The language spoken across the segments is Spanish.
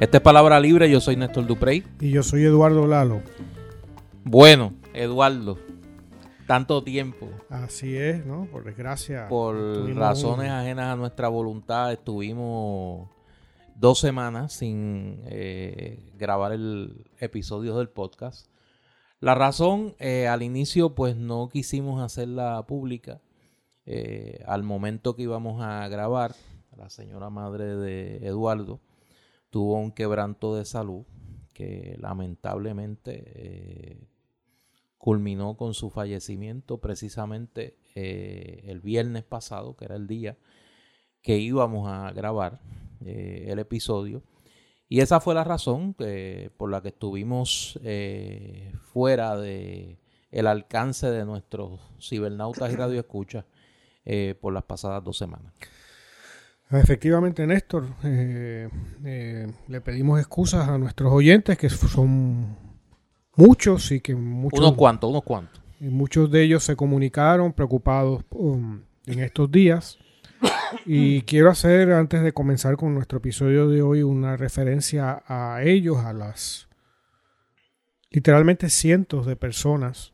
Esta es Palabra Libre, yo soy Néstor Duprey. Y yo soy Eduardo Lalo. Bueno, Eduardo, tanto tiempo. Así es, ¿no? Por desgracia. Por razones ajenas a nuestra voluntad, estuvimos dos semanas sin eh, grabar el episodio del podcast. La razón, eh, al inicio, pues no quisimos hacerla pública. Eh, al momento que íbamos a grabar, la señora madre de Eduardo tuvo un quebranto de salud que lamentablemente eh, culminó con su fallecimiento precisamente eh, el viernes pasado, que era el día que íbamos a grabar eh, el episodio. Y esa fue la razón por la que estuvimos fuera de el alcance de nuestros cibernautas y radioescuchas por las pasadas dos semanas. Efectivamente, Néstor, eh, eh, le pedimos excusas a nuestros oyentes, que son muchos y que muchos... Unos cuantos, unos cuantos. Y muchos de ellos se comunicaron preocupados um, en estos días. Y quiero hacer, antes de comenzar con nuestro episodio de hoy, una referencia a ellos, a las literalmente cientos de personas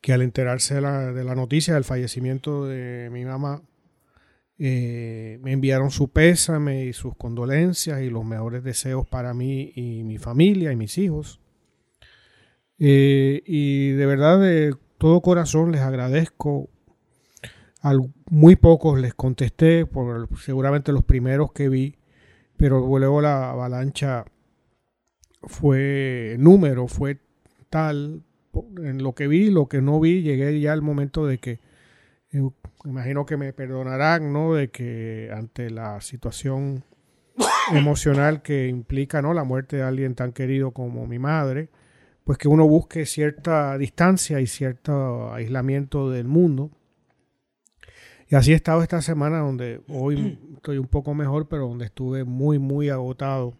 que al enterarse de la, de la noticia del fallecimiento de mi mamá, eh, me enviaron su pésame y sus condolencias y los mejores deseos para mí y mi familia y mis hijos. Eh, y de verdad, de todo corazón les agradezco. A muy pocos les contesté, por seguramente los primeros que vi, pero luego la avalancha fue número, fue tal en lo que vi, lo que no vi, llegué ya al momento de que eh, imagino que me perdonarán, ¿no? De que ante la situación emocional que implica, ¿no? La muerte de alguien tan querido como mi madre, pues que uno busque cierta distancia y cierto aislamiento del mundo. Y así he estado esta semana, donde hoy estoy un poco mejor, pero donde estuve muy, muy agotado,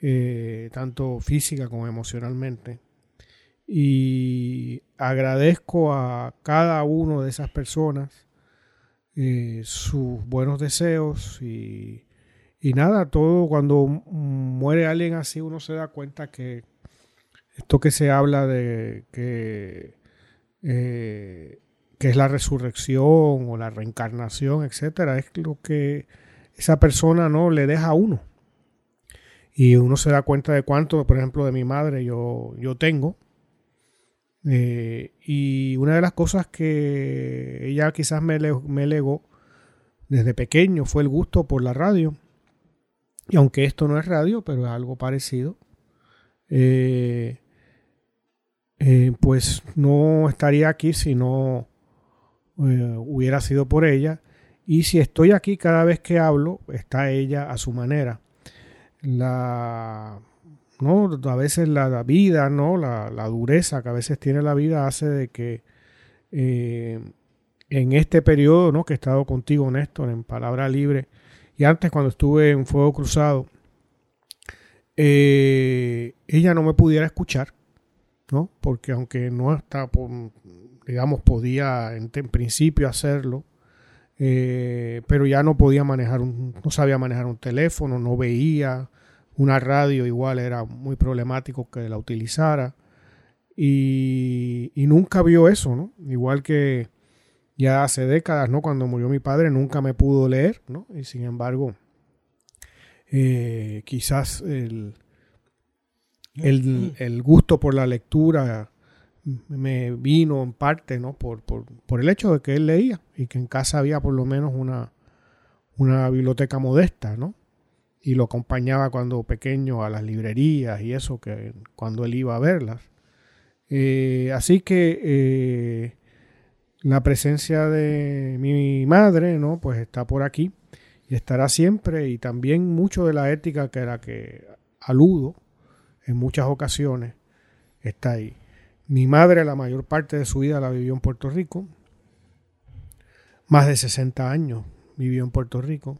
eh, tanto física como emocionalmente y agradezco a cada uno de esas personas eh, sus buenos deseos y, nada, todo cuando muere alguien así uno se da cuenta que esto que se habla de que, eh, que es la resurrección o la reencarnación, etcétera, es lo que esa persona no le deja a uno. Y uno se da cuenta de cuánto, por ejemplo, de mi madre yo, yo tengo eh, y una de las cosas que ella quizás me, me legó desde pequeño fue el gusto por la radio. Y aunque esto no es radio, pero es algo parecido, eh, eh, pues no estaría aquí si no hubiera sido por ella. Y si estoy aquí cada vez que hablo, está ella a su manera. La ¿no? A veces la, vida, ¿no? La, dureza que a veces tiene la vida hace de que eh, en este periodo, ¿no? Que he estado contigo, Néstor, en Palabra Libre, y antes cuando estuve en Fuego Cruzado, eh, ella no me pudiera escuchar, ¿no? Porque aunque no está, digamos, podía en, principio hacerlo, eh, pero ya no podía manejar un, no sabía manejar un teléfono, no veía, una radio igual era muy problemático que la utilizara. Y, nunca vio eso, ¿no? Igual que ya hace décadas, ¿no? Cuando murió mi padre nunca me pudo leer, ¿no? Y sin embargo, eh, quizás el, el, gusto por la lectura me vino en parte, ¿no? Por, por, por, el hecho de que él leía y que en casa había por lo menos una, una biblioteca modesta, ¿no? Y lo acompañaba cuando pequeño a las librerías y eso, que cuando él iba a verlas. Eh, así que eh, la presencia de mi madre, ¿no? Pues está por aquí y estará siempre y también mucho de la ética que era que aludo en muchas ocasiones está ahí. Mi madre la mayor parte de su vida la vivió en Puerto Rico, más de 60 años vivió en Puerto Rico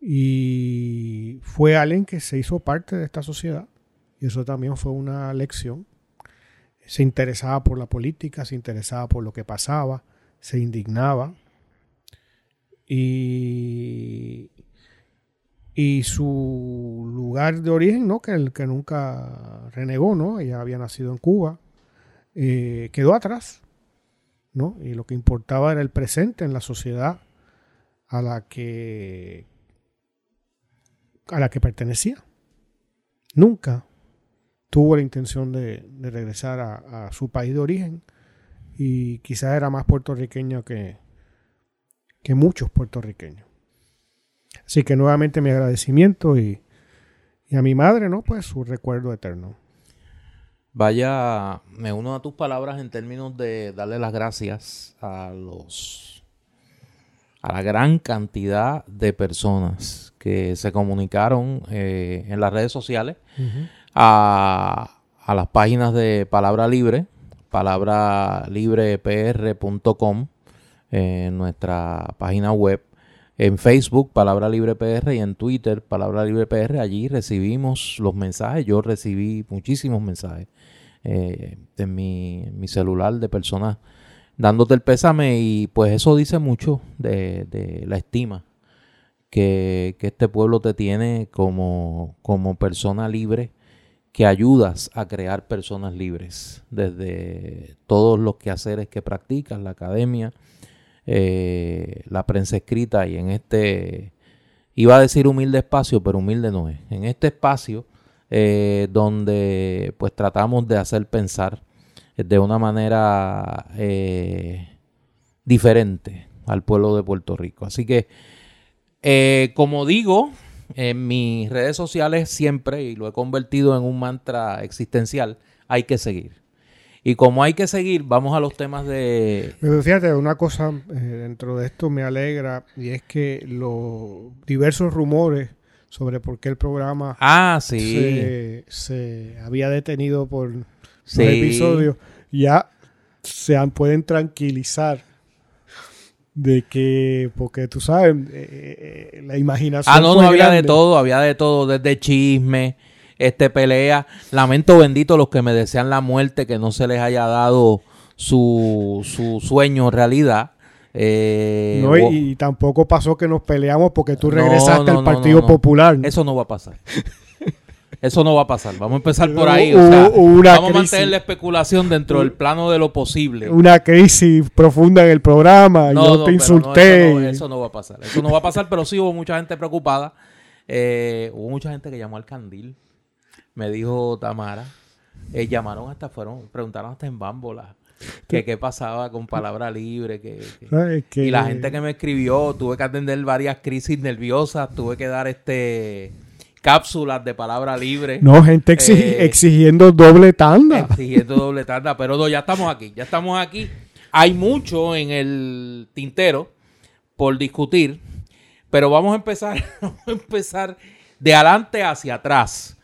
y fue alguien que se hizo parte de esta sociedad. Y eso también fue una lección. Se interesaba por la política, se interesaba por lo que pasaba, se indignaba. Y, y su lugar de origen, ¿no? Que, el, que nunca renegó, ¿no? Ella había nacido en Cuba, eh, quedó atrás, ¿no? Y lo que importaba era el presente en la sociedad a la que a la que pertenecía. Nunca tuvo la intención de, regresar a, su país de origen y quizás era más puertorriqueño que, que muchos puertorriqueños. Así que nuevamente mi agradecimiento y, a mi madre, ¿no? Pues su recuerdo eterno. Vaya, me uno a tus palabras en términos de darle las gracias a los a la gran cantidad de personas que se comunicaron eh, en las redes sociales a, a, las páginas de Palabra Libre, palabralibrepr.com, en nuestra página web en Facebook, Palabra Libre PR, y en Twitter, Palabra Libre PR. Allí recibimos los mensajes. Yo recibí muchísimos mensajes eh, en, mi, celular de personas dándote el pésame y pues eso dice mucho de, la estima que, este pueblo te tiene como, como persona libre que ayudas a crear personas libres desde todos los quehaceres que practicas, la academia, eh, la prensa escrita y en este, iba a decir humilde espacio, pero humilde no es. En este espacio eh, donde pues tratamos de hacer pensar de una manera eh, diferente al pueblo de Puerto Rico. Así que, como digo, en mis redes sociales siempre, y lo he convertido en un mantra existencial, hay que seguir. Y como hay que seguir, vamos a los temas de... Fíjate, una cosa eh, dentro de esto me alegra y es que los diversos rumores sobre por qué el programa ah, sí. se, había detenido por sí. episodios ya se pueden tranquilizar de que, porque tú sabes, eh, eh, la imaginación. Ah, no, no había de todo, había de todo, desde chisme, este pelea. Lamento bendito los que me desean la muerte, que no se les haya dado su, su sueño realidad. Eh, no, y, tampoco pasó que nos peleamos porque tú regresaste al Partido Popular. Eso no va a pasar. Eso no va a pasar. Vamos a empezar por ahí. vamos a mantener la especulación dentro del plano de lo posible. Una crisis profunda en el programa. No, yo te insulté. eso, no, va a pasar. Eso no va a pasar, pero sí hubo mucha gente preocupada. Eh, hubo mucha gente que llamó al candil me dijo Tamara, eh, llamaron hasta, fueron, preguntaron hasta en Bámbola que qué pasaba con palabra libre, que, y la gente que me escribió, tuve que atender varias crisis nerviosas, tuve que dar este cápsulas de palabra libre. No, gente eh, exigiendo doble tanda. Exigiendo doble tanda, pero no, ya estamos aquí, ya estamos aquí. Hay mucho en el tintero por discutir, pero vamos a empezar, vamos a empezar de adelante hacia atrás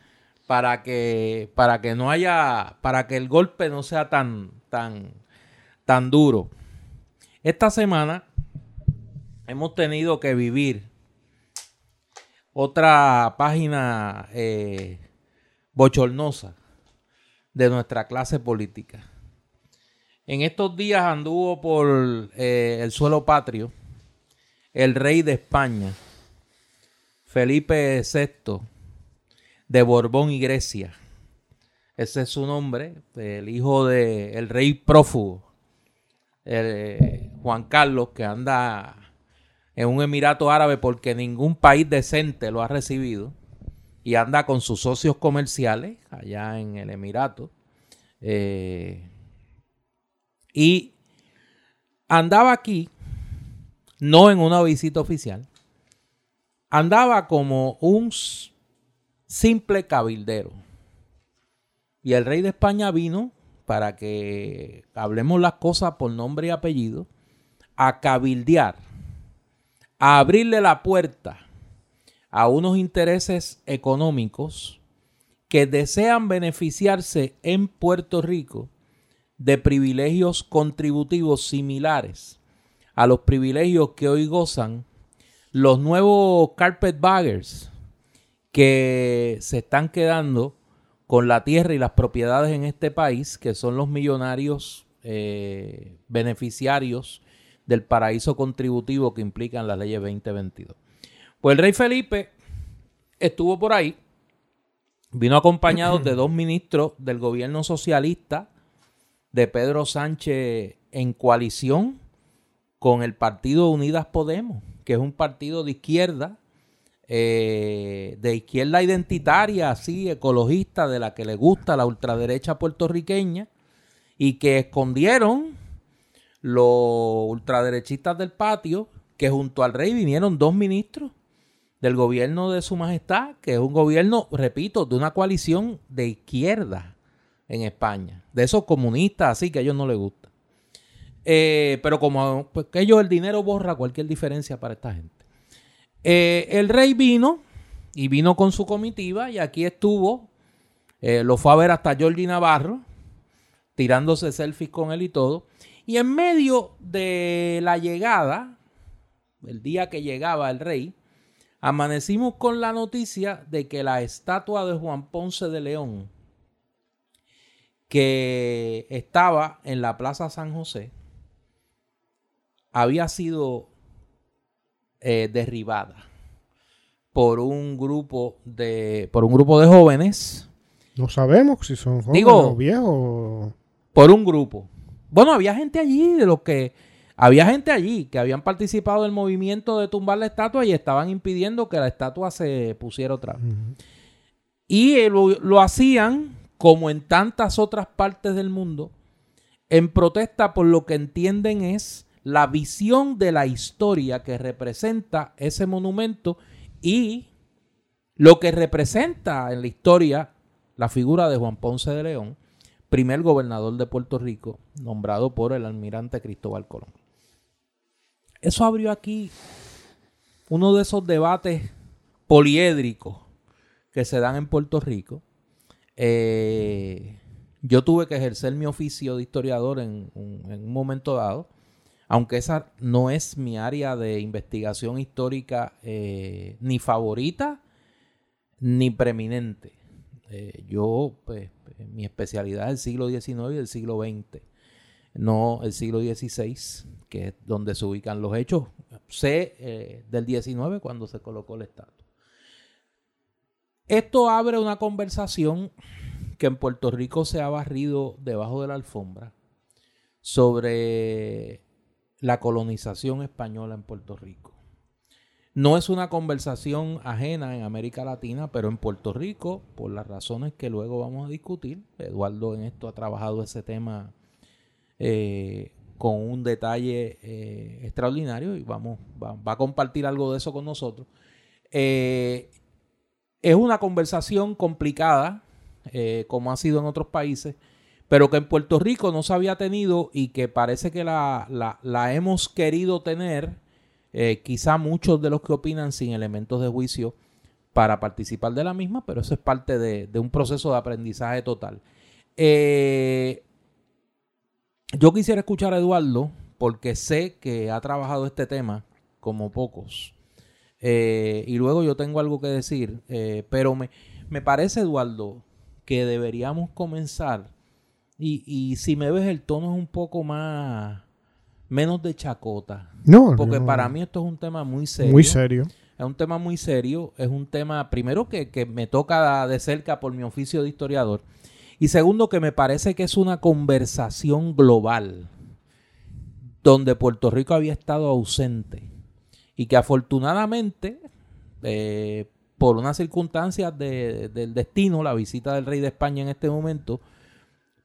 para que, para que no haya, para que el golpe no sea tan, tan, tan duro. Esta semana hemos tenido que vivir otra página eh, bochornosa de nuestra clase política. En estos días anduvo por eh, el suelo patrio el rey de España, Felipe VI, de Borbón y Grecia. Ese es su nombre, el hijo del rey prófugo, eh, Juan Carlos, que anda en un emirato árabe porque ningún país decente lo ha recibido y anda con sus socios comerciales allá en el emirato. Eh, y andaba aquí, no en una visita oficial, andaba como un simple cabildero. Y el rey de España vino, para que hablemos las cosas por nombre y apellido, a cabildear, a abrirle la puerta a unos intereses económicos que desean beneficiarse en Puerto Rico de privilegios contributivos similares a los privilegios que hoy gozan los nuevos carpetbaggers, que se están quedando con la tierra y las propiedades en este país, que son los millonarios eh, beneficiarios del paraíso contributivo que implican las leyes 2022. Pues el rey Felipe estuvo por ahí, vino acompañado de dos ministros del gobierno socialista de Pedro Sánchez en coalición con el partido Unidas Podemos, que es un partido de izquierda, eh, de izquierda identitaria, así, ecologista, de la que le gusta la ultraderecha puertorriqueña, y que escondieron los ultraderechistas del patio, que junto al rey vinieron dos ministros del gobierno de su majestad, que es un gobierno, repito, de una coalición de izquierda en España, de esos comunistas así que a ellos no les gusta. Eh, pero como pues, que ellos el dinero borra cualquier diferencia para esta gente. Eh, el rey vino y vino con su comitiva y aquí estuvo, eh, lo fue a ver hasta Jordi Navarro, tirándose selfies con él y todo. Y en medio de la llegada, el día que llegaba el rey, amanecimos con la noticia de que la estatua de Juan Ponce de León, que estaba en la Plaza San José, había sido eh, derribada por un grupo de por un grupo de jóvenes. No sabemos si son jóvenes o viejos. Por un grupo. Bueno, había gente allí de los que había gente allí que habían participado del movimiento de tumbar la estatua y estaban impidiendo que la estatua se pusiera otra vez. Y lo hacían, como en tantas otras partes del mundo, en protesta por lo que entienden es la visión de la historia que representa ese monumento y lo que representa en la historia la figura de Juan Ponce de León, primer gobernador de Puerto Rico, nombrado por el almirante Cristóbal Colón. Eso abrió aquí uno de esos debates poliédricos que se dan en Puerto Rico. Eh, yo tuve que ejercer mi oficio de historiador en un momento dado aunque esa no es mi área de investigación histórica eh, ni favorita ni preeminente. Eh, yo, pues, mi especialidad es el siglo XIX y el siglo XX, no el siglo XVI, que es donde se ubican los hechos. Sé eh, del XIX cuando se colocó el estatua. Esto abre una conversación que en Puerto Rico se ha barrido debajo de la alfombra sobre la colonización española en Puerto Rico. No es una conversación ajena en América Latina, pero en Puerto Rico, por las razones que luego vamos a discutir, Eduardo en esto ha trabajado ese tema eh, con un detalle eh, extraordinario y vamos, va, a compartir algo de eso con nosotros. Eh, es una conversación complicada, como ha sido en otros países, pero que en Puerto Rico no se había tenido y que parece que la, hemos querido tener, eh, quizá muchos de los que opinan sin elementos de juicio para participar de la misma, pero eso es parte de, un proceso de aprendizaje total. Eh, yo quisiera escuchar a Eduardo porque sé que ha trabajado este tema como pocos. Eh, y luego yo tengo algo que decir, pero me, me parece, Eduardo, que deberíamos comenzar y, y si me ves, el tono es un poco más. Menos de chacota. No, Porque para mí esto es un tema muy serio. Muy serio. Es un tema muy serio. Es un tema, primero, que, que me toca de cerca por mi oficio de historiador. Y segundo, que me parece que es una conversación global donde Puerto Rico había estado ausente y que afortunadamente, eh, por unas circunstancias de, del destino, la visita del rey de España en este momento,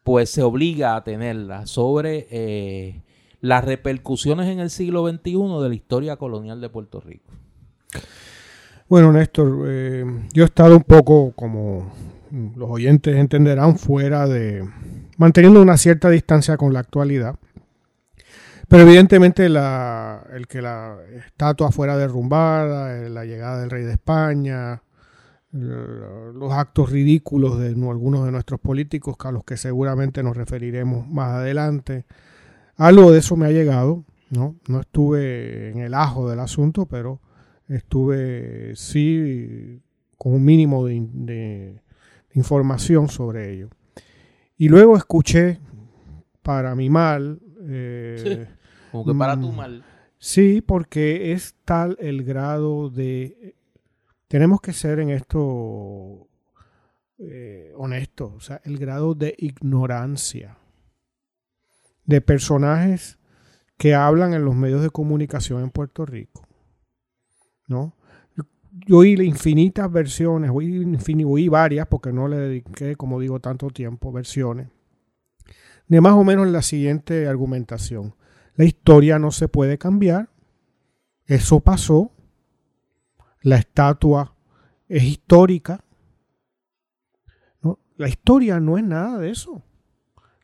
pues se obliga a tenerla sobre eh, las repercusiones en el siglo XXI de la historia colonial de Puerto Rico. Bueno, Néstor, eh, yo he estado un poco, como los oyentes entenderán, fuera de, manteniendo una cierta distancia con la actualidad. Pero evidentemente la, el que la estatua fuera derrumbada, eh, la llegada del rey de España, los actos ridículos de algunos de nuestros políticos, a los que seguramente nos referiremos más adelante. Algo de eso me ha llegado, ¿no? No estuve en el ajo del asunto, pero estuve sí con un mínimo de, información sobre ello. Y luego escuché, para mi mal... Eh, como que para tu mm, mal. Sí, porque es tal el grado de tenemos que ser en esto eh, honestos. O sea, el grado de ignorancia de personajes que hablan en los medios de comunicación en Puerto Rico. ¿No? Yo, oí infinitas versiones, oí, varias porque no le dediqué, como digo, tanto tiempo, versiones, de más o menos la siguiente argumentación. La historia no se puede cambiar, eso pasó, la estatua es histórica. ¿no? La historia no es nada de eso.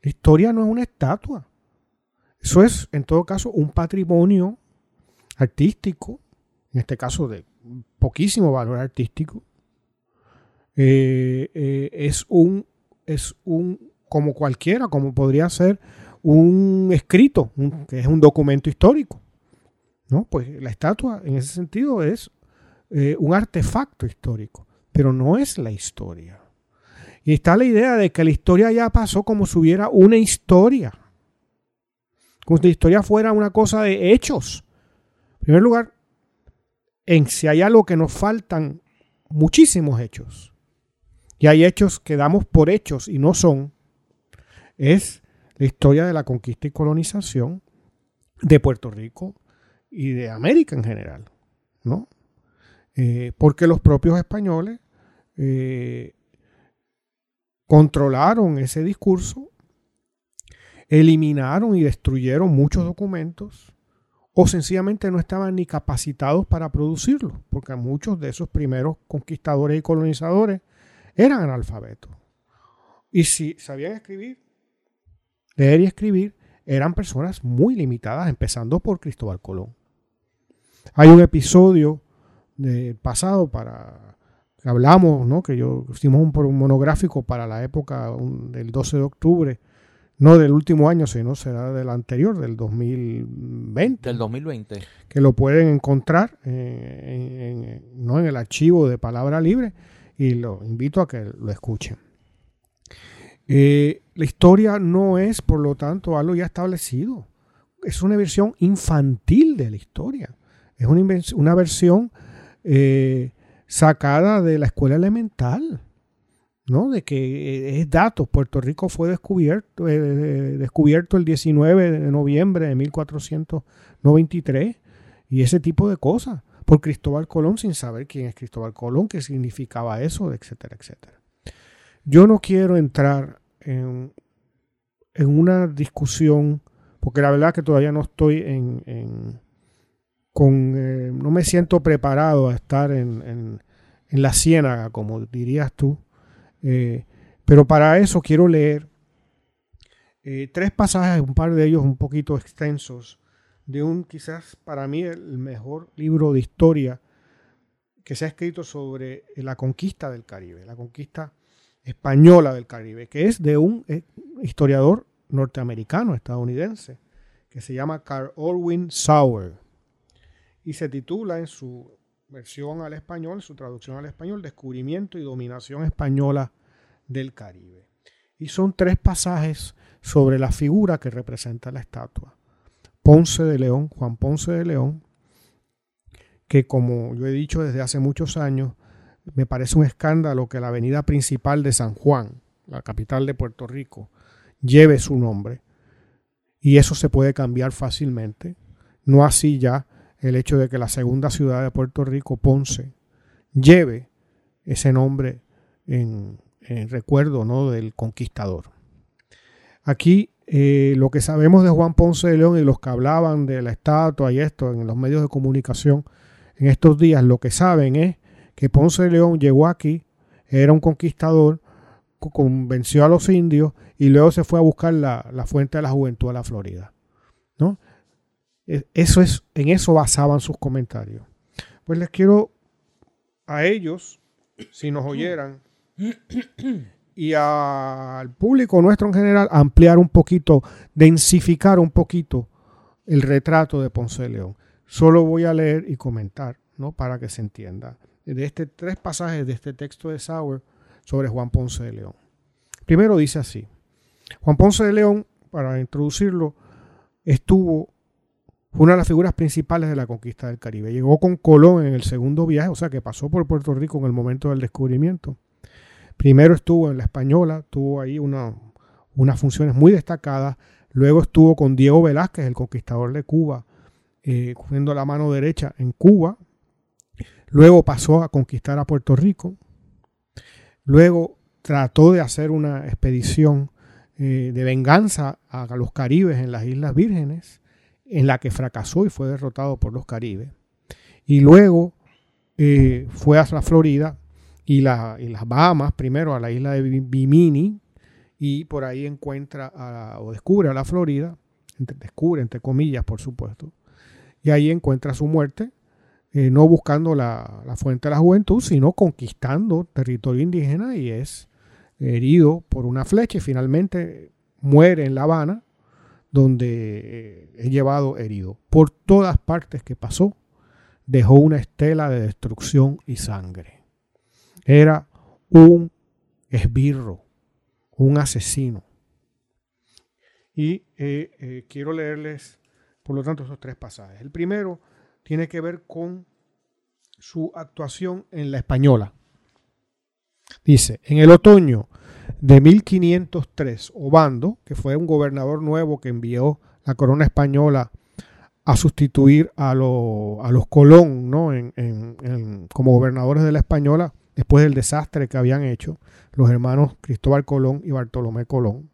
La historia no es una estatua. Eso es, en todo caso, un patrimonio artístico, en este caso de poquísimo valor artístico. Eh, eh, es un, es un, como cualquiera, como podría ser un escrito, que es un documento histórico. ¿no? Pues la estatua, en ese sentido, es eh, un artefacto histórico, pero no es la historia. Y está la idea de que la historia ya pasó como si hubiera una historia. Como si la historia fuera una cosa de hechos. En primer lugar, en si hay algo que nos faltan muchísimos hechos. Y hay hechos que damos por hechos y no son. Es la historia de la conquista y colonización de Puerto Rico y de América en general. ¿no? Eh, porque los propios españoles eh, controlaron ese discurso, eliminaron y destruyeron muchos documentos o sencillamente no estaban ni capacitados para producirlo, porque muchos de esos primeros conquistadores y colonizadores eran analfabetos. Y si sabían escribir, leer y escribir, eran personas muy limitadas, empezando por Cristóbal Colón. Hay un episodio del pasado para que hablamos, ¿no? que yo hicimos un, monográfico para la época del 12 de octubre, no del último año, sino será del anterior, del 2020. Del 2020. Que lo pueden encontrar eh, en, ¿no? en el archivo de Palabra Libre y lo invito a que lo escuchen. Eh, la historia no es, por lo tanto, algo ya establecido. Es una versión infantil de la historia. Es una, una versión eh, sacada de la escuela elemental, ¿no? De que eh, es datos. Puerto Rico fue descubierto, eh, descubierto el 19 de noviembre de 1493 y ese tipo de cosas por Cristóbal Colón sin saber quién es Cristóbal Colón, qué significaba eso, etcétera, etcétera. Yo no quiero entrar en, en una discusión, porque la verdad que todavía no estoy en eh, no me siento preparado a estar en, la ciénaga, como dirías tú. Eh, pero para eso quiero leer eh, tres pasajes, un par de ellos un poquito extensos, de un quizás para mí el mejor libro de historia que se ha escrito sobre la conquista del Caribe, la conquista española del Caribe, que es de un historiador norteamericano, estadounidense, que se llama Carl Orwin Sauer y se titula en su versión al español, su traducción al español, Descubrimiento y Dominación Española del Caribe. Y son tres pasajes sobre la figura que representa la estatua. Ponce de León, Juan Ponce de León, que como yo he dicho desde hace muchos años, me parece un escándalo que la avenida principal de San Juan, la capital de Puerto Rico, lleve su nombre. Y eso se puede cambiar fácilmente. No así ya el hecho de que la segunda ciudad de Puerto Rico, Ponce, lleve ese nombre en, recuerdo ¿no? del conquistador. Aquí eh, lo que sabemos de Juan Ponce de León y los que hablaban de la estatua y esto en los medios de comunicación en estos días, lo que saben es que Ponce de León llegó aquí, era un conquistador, convenció a los indios y luego se fue a buscar la, la fuente de la juventud a la Florida. ¿no? Eso es, en eso basaban sus comentarios. Pues les quiero a ellos, si nos oyeran, y al público nuestro en general, ampliar un poquito, densificar un poquito el retrato de Ponce de León. Solo voy a leer y comentar, ¿no? Para que se entienda. De este tres pasajes de este texto de Sauer sobre Juan Ponce de León. Primero dice así: Juan Ponce de León, para introducirlo, estuvo fue una de las figuras principales de la conquista del Caribe. Llegó con Colón en el segundo viaje, o sea que pasó por Puerto Rico en el momento del descubrimiento. Primero estuvo en la Española, tuvo ahí una, unas funciones muy destacadas. Luego estuvo con Diego Velázquez, el conquistador de Cuba, eh, cogiendo la mano derecha en Cuba. Luego pasó a conquistar a Puerto Rico. Luego trató de hacer una expedición eh, de venganza a los caribes en las Islas Vírgenes, en la que fracasó y fue derrotado por los caribes. Y luego eh, fue a la Florida y, las Bahamas, primero a la isla de Bimini, y por ahí encuentra o descubre a la Florida, descubre entre comillas, por supuesto, y ahí encuentra su muerte, eh, no buscando la, la, fuente de la juventud, sino conquistando territorio indígena y es herido por una flecha y finalmente muere en La Habana, donde eh, es llevado herido. Por todas partes que pasó, dejó una estela de destrucción y sangre. Era un esbirro, un asesino. Y eh, eh, quiero leerles, por lo tanto, esos tres pasajes. El primero tiene que ver con su actuación en la española. Dice, en el otoño de 1503, Obando, que fue un gobernador nuevo que envió la corona española a sustituir a, los Colón ¿no? como gobernadores de la española después del desastre que habían hecho los hermanos Cristóbal Colón y Bartolomé Colón.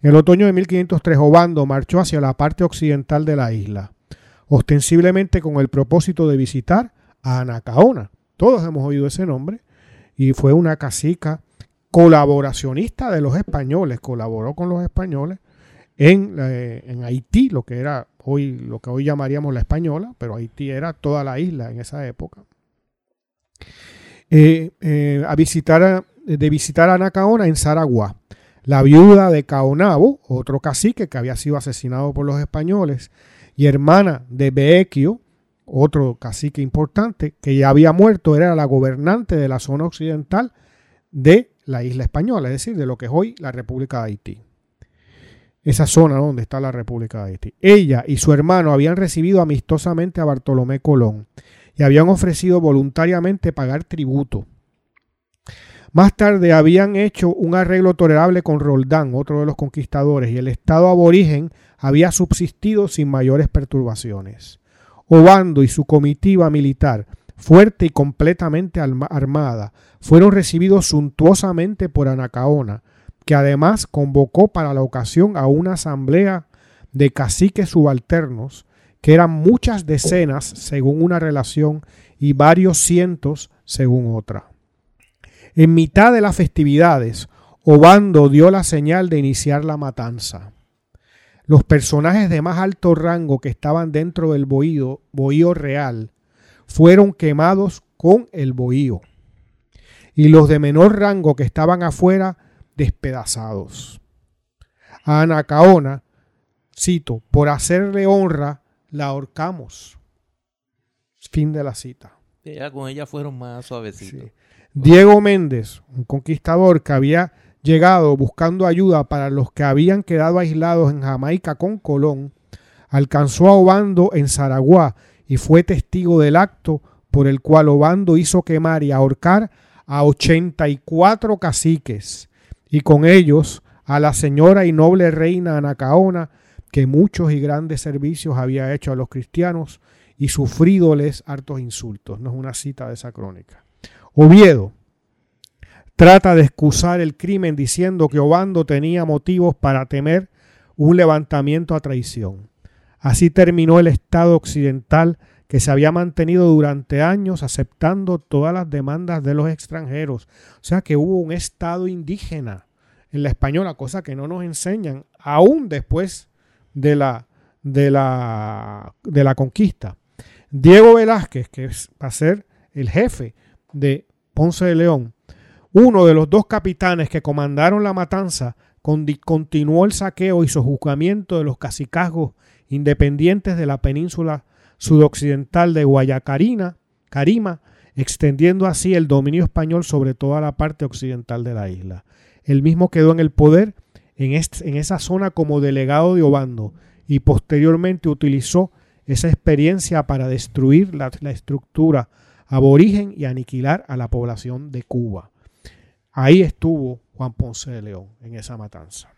En el otoño de 1503, Obando marchó hacia la parte occidental de la isla, ostensiblemente con el propósito de visitar a Anacaona. Todos hemos oído ese nombre, y fue una cacica colaboracionista de los españoles, colaboró con los españoles en, eh, en, Haití, lo que era hoy, lo que hoy llamaríamos la española, pero Haití era toda la isla en esa época. Eh, eh, a visitar de visitar a Anacaona en Saragua. La viuda de Caonabo, otro cacique que había sido asesinado por los españoles, y hermana de Beequio, otro cacique importante que ya había muerto, era la gobernante de la zona occidental de la isla española, es decir, de lo que es hoy la República de Haití. Esa zona donde está la República de Haití. Ella y su hermano habían recibido amistosamente a Bartolomé Colón y habían ofrecido voluntariamente pagar tributo. Más tarde habían hecho un arreglo tolerable con Roldán, otro de los conquistadores, y el estado aborigen había subsistido sin mayores perturbaciones. Obando y su comitiva militar, fuerte y completamente armada, fueron recibidos suntuosamente por Anacaona, que además convocó para la ocasión a una asamblea de caciques subalternos, que eran muchas decenas según una relación y varios cientos según otra. En mitad de las festividades, Obando dio la señal de iniciar la matanza. Los personajes de más alto rango que estaban dentro del bohío, bohío real fueron quemados con el bohío y los de menor rango que estaban afuera despedazados. A Anacaona, cito, por hacerle honra, la ahorcamos. Fin de la cita. Ya con ella fueron más suavecitos. Diego Méndez, un conquistador que había llegado buscando ayuda para los que habían quedado aislados en Jamaica con Colón, alcanzó a Obando en Zaragoza y fue testigo del acto por el cual Obando hizo quemar y ahorcar a 84 caciques y con ellos a la señora y noble reina Anacaona, que muchos y grandes servicios había hecho a los cristianos y sufridoles hartos insultos. No es una cita de esa crónica. Oviedo, trata de excusar el crimen diciendo que Obando tenía motivos para temer un levantamiento a traición. Así terminó el Estado occidental que se había mantenido durante años aceptando todas las demandas de los extranjeros. O sea que hubo un Estado indígena en la española, cosa que no nos enseñan aún después de la, de la, de la conquista. Diego Velázquez, que va a ser el jefe de Ponce de León, uno de los dos capitanes que comandaron la matanza, continuó el saqueo y sojuzgamiento de los cacicazgos independientes de la península sudoccidental de Guayacarina, Carima, extendiendo así el dominio español sobre toda la parte occidental de la isla. El mismo quedó en el poder en, esa zona como delegado de Obando y posteriormente utilizó esa experiencia para destruir la, la estructura aborigen y aniquilar a la población de Cuba. Ahí estuvo Juan Ponce de León en esa matanza.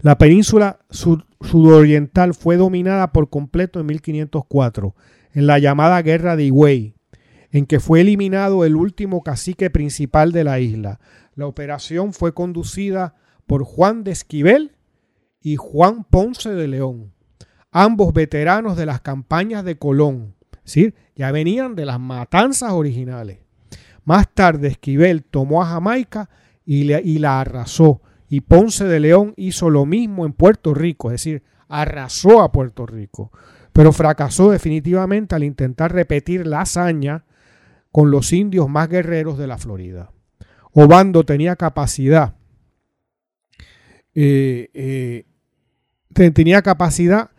La península sudoriental fue dominada por completo en 1504, en la llamada Guerra de Higüey, en que fue eliminado el último cacique principal de la isla. La operación fue conducida por Juan de Esquivel y Juan Ponce de León, ambos veteranos de las campañas de Colón, ¿sí? ya venían de las matanzas originales. Más tarde Esquivel tomó a Jamaica y la arrasó, y Ponce de León hizo lo mismo en Puerto Rico, es decir, arrasó a Puerto Rico, pero fracasó definitivamente al intentar repetir la hazaña con los indios más guerreros de la Florida. Obando tenía capacidad, eh, eh, tenía capacidad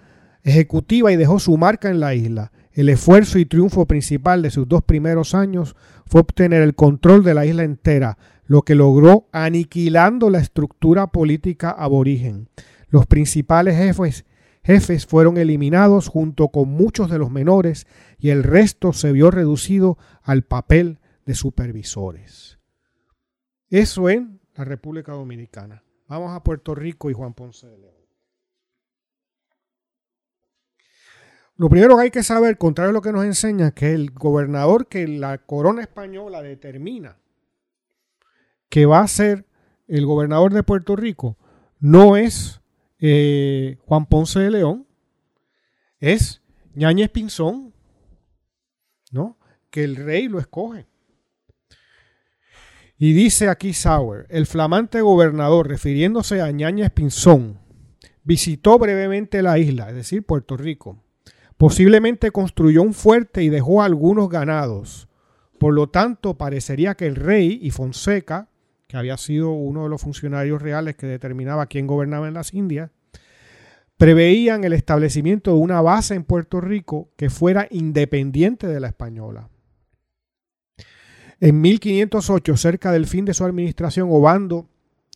ejecutiva y dejó su marca en la isla. El esfuerzo y triunfo principal de sus dos primeros años fue obtener el control de la isla entera, lo que logró aniquilando la estructura política aborigen. Los principales jefes, jefes fueron eliminados junto con muchos de los menores y el resto se vio reducido al papel de supervisores. Eso en la República Dominicana. Vamos a Puerto Rico y Juan Ponce de León. Lo primero que hay que saber, contrario a lo que nos enseña, que el gobernador que la corona española determina que va a ser el gobernador de Puerto Rico no es eh, Juan Ponce de León, es Ñañez Pinzón, ¿no? Que el rey lo escoge. Y dice aquí Sauer, el flamante gobernador, refiriéndose a Ñañez Pinzón, visitó brevemente la isla, es decir, Puerto Rico. Posiblemente construyó un fuerte y dejó algunos ganados. Por lo tanto, parecería que el rey y Fonseca que había sido uno de los funcionarios reales que determinaba quién gobernaba en las Indias, preveían el establecimiento de una base en Puerto Rico que fuera independiente de la española. En 1508, cerca del fin de su administración, Obando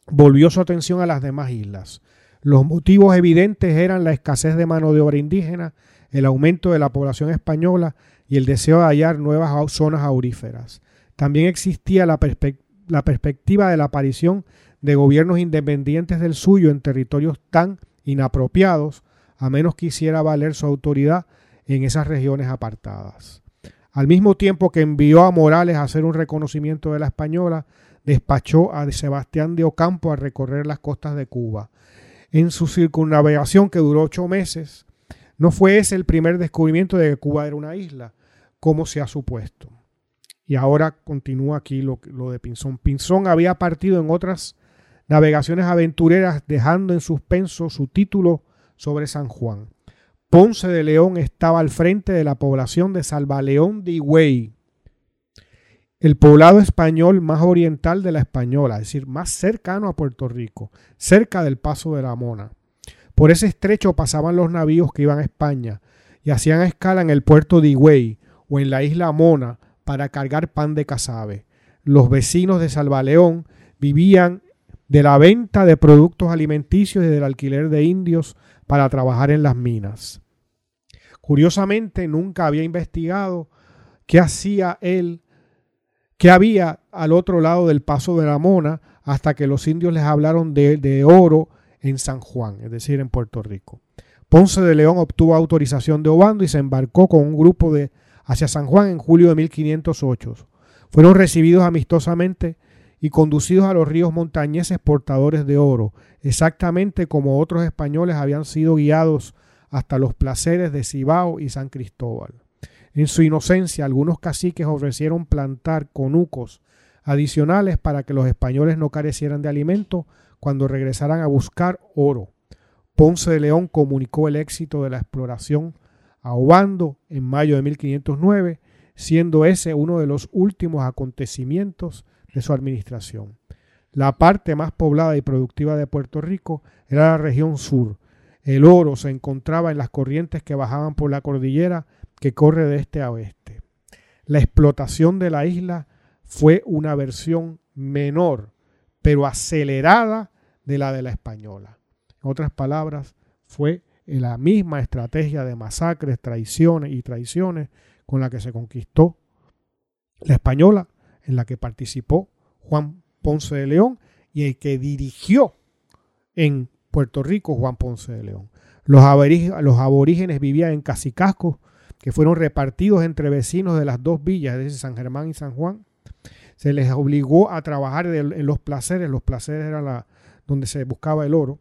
volvió su atención a las demás islas. Los motivos evidentes eran la escasez de mano de obra indígena, el aumento de la población española y el deseo de hallar nuevas zonas auríferas. También existía la perspectiva la perspectiva de la aparición de gobiernos independientes del suyo en territorios tan inapropiados, a menos que hiciera valer su autoridad en esas regiones apartadas. Al mismo tiempo que envió a Morales a hacer un reconocimiento de la española, despachó a Sebastián de Ocampo a recorrer las costas de Cuba. En su circunnavegación, que duró ocho meses, no fue ese el primer descubrimiento de que Cuba era una isla, como se ha supuesto. Y ahora continúa aquí lo, de Pinzón. Pinzón había partido en otras navegaciones aventureras dejando en suspenso su título sobre San Juan. Ponce de León estaba al frente de la población de Salvaleón de Higüey, el poblado español más oriental de la Española, es decir, más cercano a Puerto Rico, cerca del paso de la Mona. Por ese estrecho pasaban los navíos que iban a España y hacían escala en el puerto de Higüey o en la isla Mona para cargar pan de casabe. Los vecinos de Salvaleón vivían de la venta de productos alimenticios y del alquiler de indios para trabajar en las minas. Curiosamente, nunca había investigado qué hacía él, qué había al otro lado del paso de la Mona, hasta que los indios les hablaron de, de oro en San Juan, es decir, en Puerto Rico. Ponce de León obtuvo autorización de Obando y se embarcó con un grupo de hacia San Juan en julio de 1508. Fueron recibidos amistosamente y conducidos a los ríos montañeses portadores de oro, exactamente como otros españoles habían sido guiados hasta los placeres de Cibao y San Cristóbal. En su inocencia, algunos caciques ofrecieron plantar conucos adicionales para que los españoles no carecieran de alimento cuando regresaran a buscar oro. Ponce de León comunicó el éxito de la exploración a Obando en mayo de 1509, siendo ese uno de los últimos acontecimientos de su administración. La parte más poblada y productiva de Puerto Rico era la región sur. El oro se encontraba en las corrientes que bajaban por la cordillera que corre de este a oeste. La explotación de la isla fue una versión menor, pero acelerada de la de la española. En otras palabras, fue la misma estrategia de masacres, traiciones y traiciones con la que se conquistó la española, en la que participó Juan Ponce de León y el que dirigió en Puerto Rico Juan Ponce de León. Los, aborígenes vivían en casicascos que fueron repartidos entre vecinos de las dos villas, de San Germán y San Juan. Se les obligó a trabajar en los placeres, los placeres era la, donde se buscaba el oro,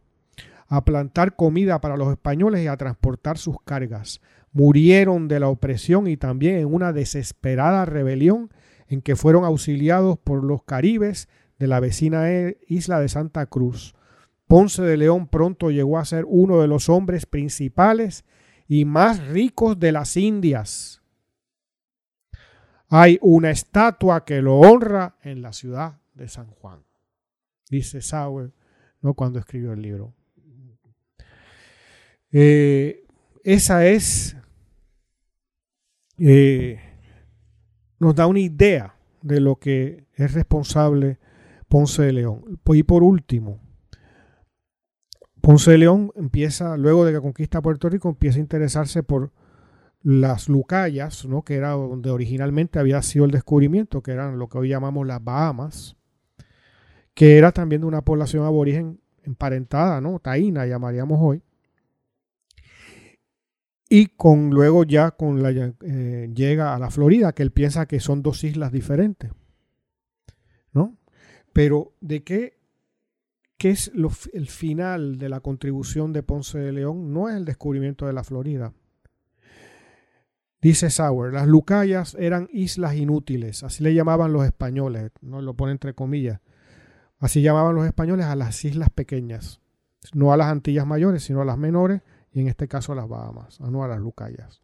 a plantar comida para los españoles y a transportar sus cargas. Murieron de la opresión y también en una desesperada rebelión en que fueron auxiliados por los caribes de la vecina e, isla de Santa Cruz. Ponce de León pronto llegó a ser uno de los hombres principales y más ricos de las Indias. Hay una estatua que lo honra en la ciudad de San Juan, dice Sauer ¿no? cuando escribió el libro. Eh, esa es, eh, nos da una idea de lo que es responsable Ponce de León. Y por último, Ponce de León empieza, luego de que conquista Puerto Rico, empieza a interesarse por las Lucayas, ¿no? que era donde originalmente había sido el descubrimiento, que eran lo que hoy llamamos las Bahamas, que era también de una población aborigen emparentada, ¿no? Taína llamaríamos hoy. Y con luego ya con la, eh, llega a la Florida, que él piensa que son dos islas diferentes. ¿No? Pero ¿de qué ¿Qué es el final de la contribución de Ponce de León? No es el descubrimiento de la Florida. Dice Sauer, las Lucayas eran islas inútiles, así le llamaban los españoles, no lo pone entre comillas. Así llamaban los españoles a las islas pequeñas, no a las Antillas mayores, sino a las menores, y en este caso a las Bahamas, no a las Lucayas.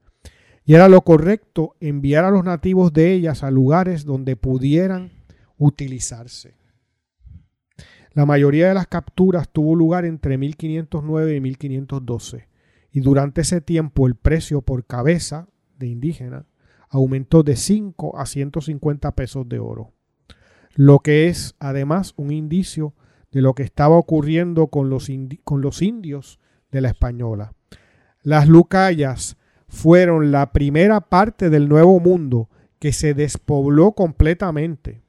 Y era lo correcto enviar a los nativos de ellas a lugares donde pudieran utilizarse. La mayoría de las capturas tuvo lugar entre 1509 y 1512 y durante ese tiempo el precio por cabeza de indígena aumentó de 5 a 150 pesos de oro, lo que es además un indicio de lo que estaba ocurriendo con los indios de la española. Las lucayas fueron la primera parte del Nuevo Mundo que se despobló completamente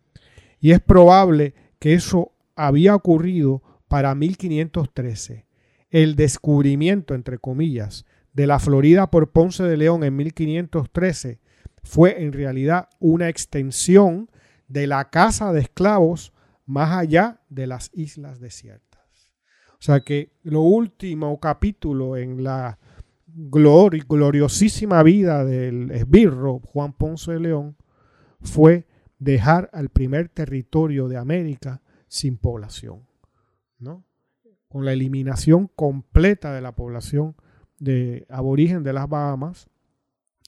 y es probable que eso había ocurrido para 1513. El descubrimiento, entre comillas, de la Florida por Ponce de León en 1513 fue en realidad una extensión de la casa de esclavos más allá de las islas desiertas. O sea que lo último capítulo en la gloriosísima vida del esbirro Juan Ponce de León fue dejar al primer territorio de América sin población, ¿no? Con la eliminación completa de la población de aborigen de las Bahamas,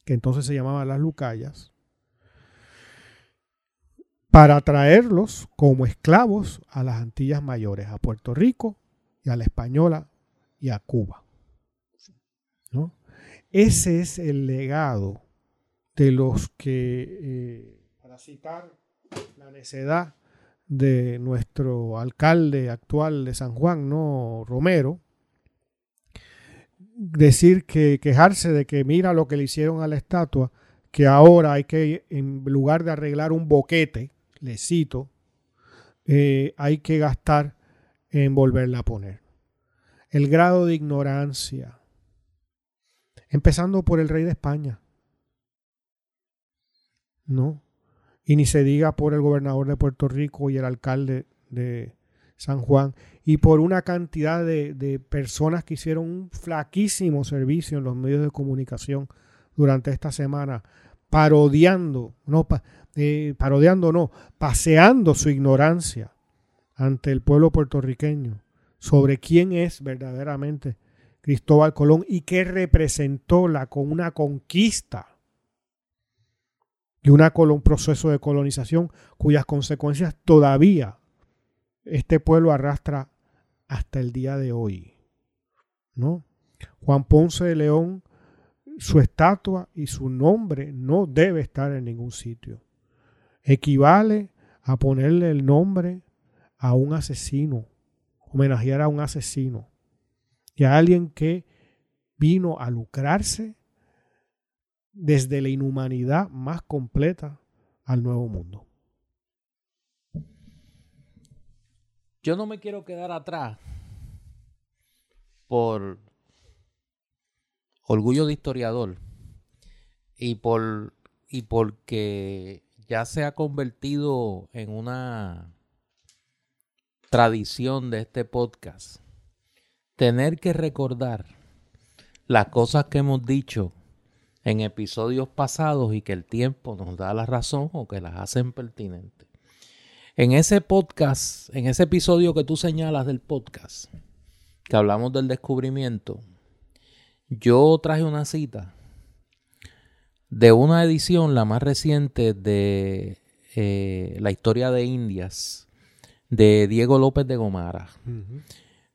que entonces se llamaban las Lucayas, para traerlos como esclavos a las Antillas Mayores, a Puerto Rico y a la Española y a Cuba. Ese es el legado de los que, eh, para citar la necedad de nuestro alcalde actual de San Juan, ¿no? Romero, decir que quejarse de que mira lo que le hicieron a la estatua, que ahora hay que, en lugar de arreglar un boquete, le cito, eh, hay que gastar en volverla a poner. El grado de ignorancia, empezando por el rey de España, ¿no? y ni se diga por el gobernador de Puerto Rico y el alcalde de San Juan, y por una cantidad de, personas que hicieron un flaquísimo servicio en los medios de comunicación durante esta semana, parodiando, no, eh, parodiando no, paseando su ignorancia ante el pueblo puertorriqueño sobre quién es verdaderamente Cristóbal Colón y qué representó la, con una conquista y un proceso de colonización cuyas consecuencias todavía este pueblo arrastra hasta el día de hoy. ¿no? Juan Ponce de León, su estatua y su nombre no debe estar en ningún sitio. Equivale a ponerle el nombre a un asesino, homenajear a un asesino a alguien que vino a lucrarse desde la inhumanidad más completa al nuevo mundo. Yo no me quiero quedar atrás por orgullo de historiador y por y porque ya se ha convertido en una tradición de este podcast tener que recordar las cosas que hemos dicho en episodios pasados y que el tiempo nos da la razón o que las hacen pertinentes. En ese podcast, en ese episodio que tú señalas del podcast, que hablamos del descubrimiento, yo traje una cita de una edición, la más reciente de eh, la historia de Indias, de Diego López de Gomara.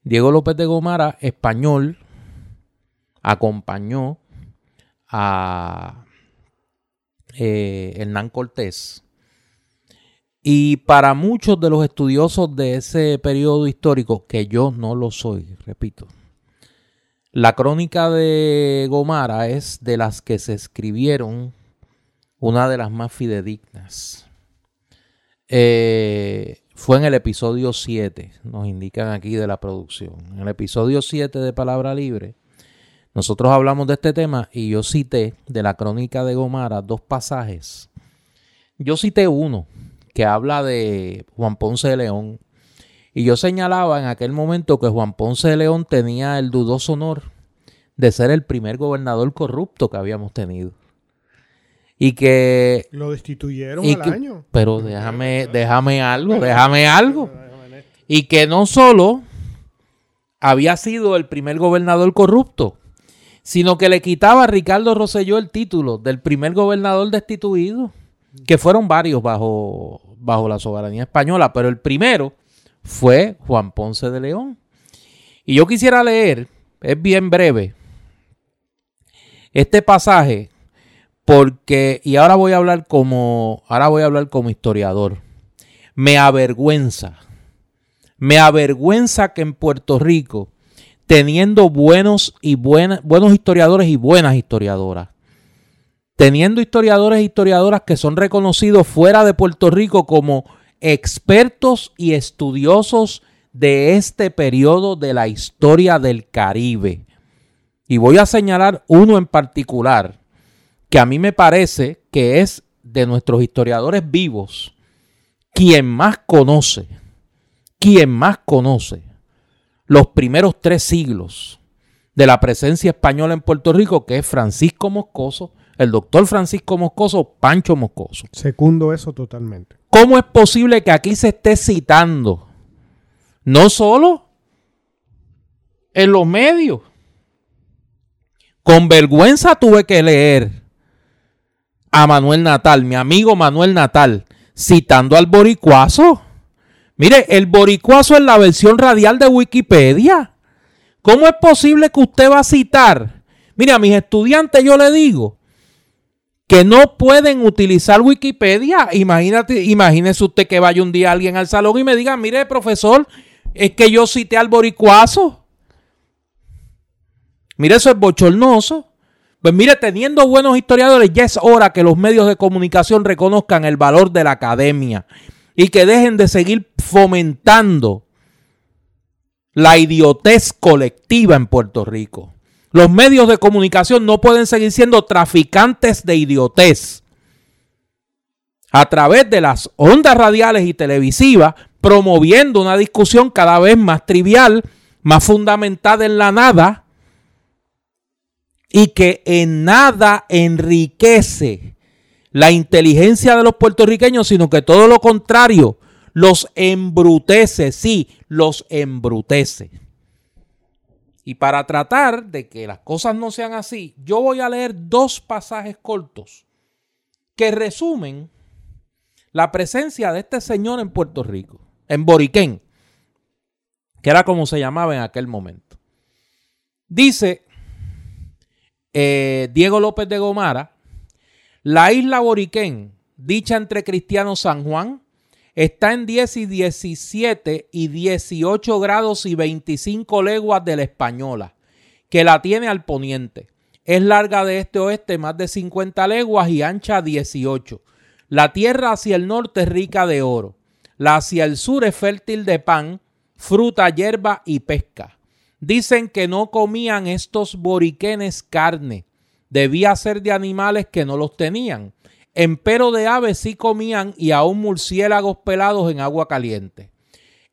Diego López de Gomara, español, acompañó a eh, Hernán Cortés. Y para muchos de los estudiosos de ese periodo histórico, que yo no lo soy, repito, la crónica de Gomara es de las que se escribieron una de las más fidedignas. Eh, fue en el episodio 7, nos indican aquí de la producción. En el episodio 7 de Palabra Libre, nosotros hablamos de este tema y yo cité de la crónica de Gomara dos pasajes. Yo cité uno que habla de Juan Ponce de León. Y yo señalaba en aquel momento que Juan Ponce de León tenía el dudoso honor de ser el primer gobernador corrupto que habíamos tenido. Y que... Lo destituyeron al año. Pero déjame, déjame algo, déjame algo. Y que no solo había sido el primer gobernador corrupto, sino que le quitaba a Ricardo Rosselló el título del primer gobernador destituido, que fueron varios bajo, bajo la soberanía española, pero el primero fue Juan Ponce de León. Y yo quisiera leer, es bien breve, este pasaje, porque, y ahora voy a hablar como, ahora voy a hablar como historiador, me avergüenza, me avergüenza que en Puerto Rico teniendo buenos y buenos historiadores y buenas historiadoras. Teniendo historiadores e historiadoras que son reconocidos fuera de Puerto Rico como expertos y estudiosos de este periodo de la historia del Caribe. Y voy a señalar uno en particular que a mí me parece que es de nuestros historiadores vivos quien más conoce, quien más conoce los primeros tres siglos de la presencia española en Puerto Rico, que es Francisco Moscoso, el doctor Francisco Moscoso, Pancho Moscoso. Segundo eso totalmente. ¿Cómo es posible que aquí se esté citando? No solo en los medios. Con vergüenza tuve que leer a Manuel Natal, mi amigo Manuel Natal, citando al boricuazo. Mire, el boricuazo es la versión radial de Wikipedia. ¿Cómo es posible que usted va a citar? Mire, a mis estudiantes yo le digo que no pueden utilizar Wikipedia. Imagínate, imagínese usted que vaya un día alguien al salón y me diga, mire, profesor, es que yo cité al boricuazo. Mire, eso es bochornoso. Pues mire, teniendo buenos historiadores, ya es hora que los medios de comunicación reconozcan el valor de la academia y que dejen de seguir fomentando la idiotez colectiva en Puerto Rico. Los medios de comunicación no pueden seguir siendo traficantes de idiotez a través de las ondas radiales y televisivas, promoviendo una discusión cada vez más trivial, más fundamentada en la nada, y que en nada enriquece la inteligencia de los puertorriqueños, sino que todo lo contrario, los embrutece, sí, los embrutece. Y para tratar de que las cosas no sean así, yo voy a leer dos pasajes cortos que resumen la presencia de este señor en Puerto Rico, en Boriquén, que era como se llamaba en aquel momento. Dice eh, Diego López de Gomara, la isla Boriquén, dicha entre cristianos San Juan, está en 10 y 17 y 18 grados y 25 leguas de la española, que la tiene al poniente. Es larga de este oeste más de 50 leguas y ancha 18. La tierra hacia el norte es rica de oro. La hacia el sur es fértil de pan, fruta, hierba y pesca. Dicen que no comían estos boriquenes carne. Debía ser de animales que no los tenían. Empero de aves sí comían y aún murciélagos pelados en agua caliente.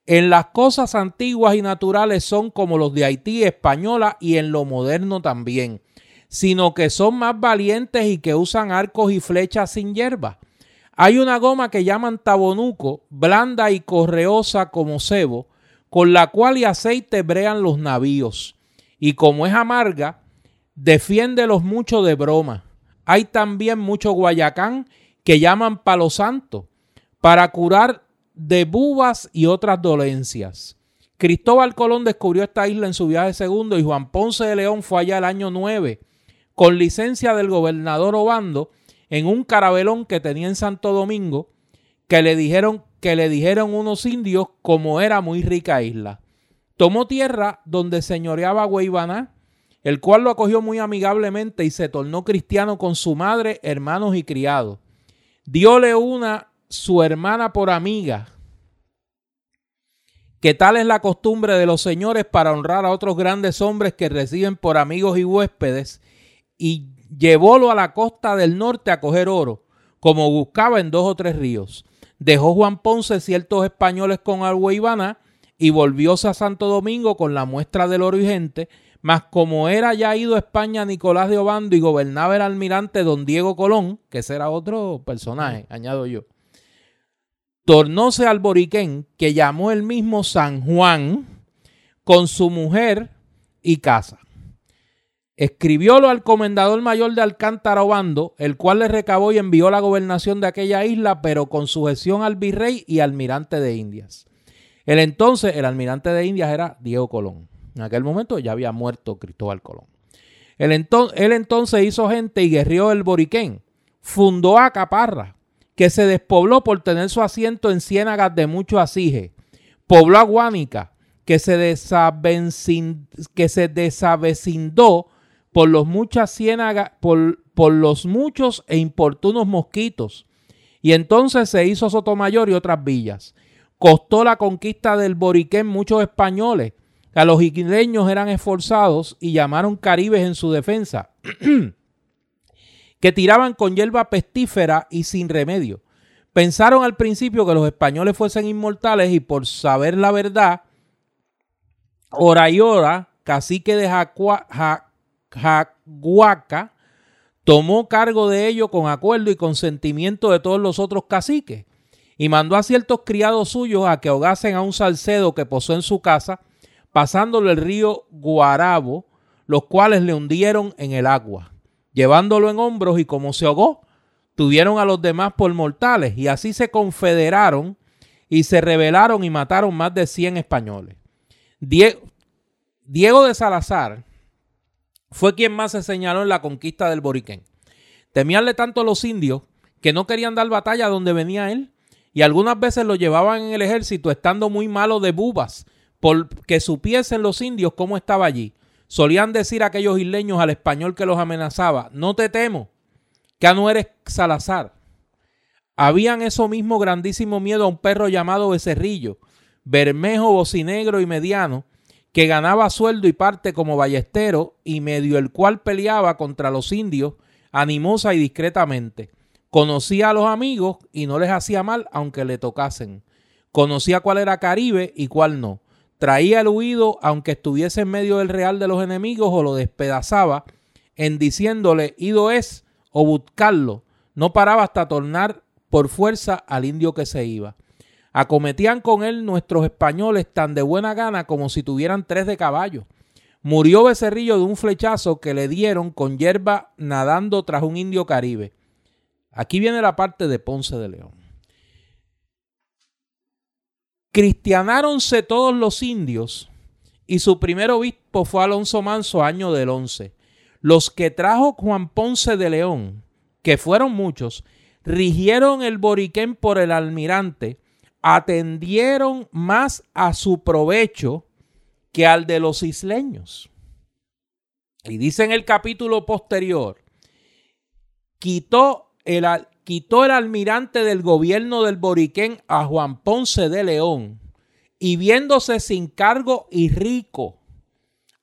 En las cosas antiguas y naturales son como los de Haití, española y en lo moderno también, sino que son más valientes y que usan arcos y flechas sin hierba. Hay una goma que llaman tabonuco, blanda y correosa como cebo, con la cual y aceite brean los navíos. Y como es amarga, defiende mucho de broma. Hay también mucho guayacán que llaman palo santo para curar de bubas y otras dolencias. Cristóbal Colón descubrió esta isla en su viaje segundo y Juan Ponce de León fue allá el año 9 con licencia del gobernador Obando en un carabelón que tenía en Santo Domingo que le dijeron que le dijeron unos indios como era muy rica isla. Tomó tierra donde señoreaba Guaybaná, el cual lo acogió muy amigablemente y se tornó cristiano con su madre, hermanos y criados. Diole una su hermana por amiga, que tal es la costumbre de los señores para honrar a otros grandes hombres que reciben por amigos y huéspedes, y llevólo a la costa del norte a coger oro, como buscaba en dos o tres ríos. Dejó Juan Ponce ciertos españoles con y y volvióse a Santo Domingo con la muestra del oro y gente, mas como era ya ido a España Nicolás de Obando y gobernaba el almirante don Diego Colón, que ese era otro personaje, añado yo, tornóse al Boriquén, que llamó el mismo San Juan, con su mujer y casa. Escribiólo al comendador mayor de Alcántara Obando, el cual le recabó y envió la gobernación de aquella isla, pero con sujeción al virrey y almirante de Indias. El entonces, el almirante de Indias era Diego Colón. En aquel momento ya había muerto Cristóbal Colón. Él, entonces hizo gente y guerrió el Boriquén. Fundó a Caparra, que se despobló por tener su asiento en ciénagas de mucho asije. Pobló a Guánica, que se, que se desavecindó por los muchas ciénagas, por, por los muchos e importunos mosquitos. Y entonces se hizo Sotomayor y otras villas. Costó la conquista del Boriquén muchos españoles, que a los isleños eran esforzados y llamaron caribes en su defensa. que tiraban con hierba pestífera y sin remedio. Pensaron al principio que los españoles fuesen inmortales y por saber la verdad, hora y hora, cacique de Jaguaca tomó cargo de ello con acuerdo y consentimiento de todos los otros caciques y mandó a ciertos criados suyos a que ahogasen a un salcedo que posó en su casa, pasándolo el río Guarabo, los cuales le hundieron en el agua llevándolo en hombros y como se ahogó, tuvieron a los demás por mortales y así se confederaron y se rebelaron y mataron más de 100 españoles. Diego, de Salazar fue quien más se señaló en la conquista del Boriquén. Temíanle tanto a los indios que no querían dar batalla donde venía él y algunas veces lo llevaban en el ejército estando muy malo de bubas porque supiesen los indios cómo estaba allí. Solían decir aquellos isleños al español que los amenazaba, no te temo, que no eres Salazar. Habían eso mismo grandísimo miedo a un perro llamado Becerrillo, bermejo, bocinegro y mediano, que ganaba sueldo y parte como ballestero y medio el cual peleaba contra los indios animosa y discretamente. Conocía a los amigos y no les hacía mal aunque le tocasen. Conocía cuál era Caribe y cuál no traía el huido aunque estuviese en medio del real de los enemigos o lo despedazaba en diciéndole ido es o buscarlo. No paraba hasta tornar por fuerza al indio que se iba. Acometían con él nuestros españoles tan de buena gana como si tuvieran tres de caballo. Murió Becerrillo de un flechazo que le dieron con hierba nadando tras un indio caribe. Aquí viene la parte de Ponce de León. Cristianáronse todos los indios y su primer obispo fue Alonso Manso, año del 11. Los que trajo Juan Ponce de León, que fueron muchos, rigieron el boriquén por el almirante, atendieron más a su provecho que al de los isleños. Y dice en el capítulo posterior, quitó el, quitó el almirante del gobierno del Boriquén a Juan Ponce de León y viéndose sin cargo y rico,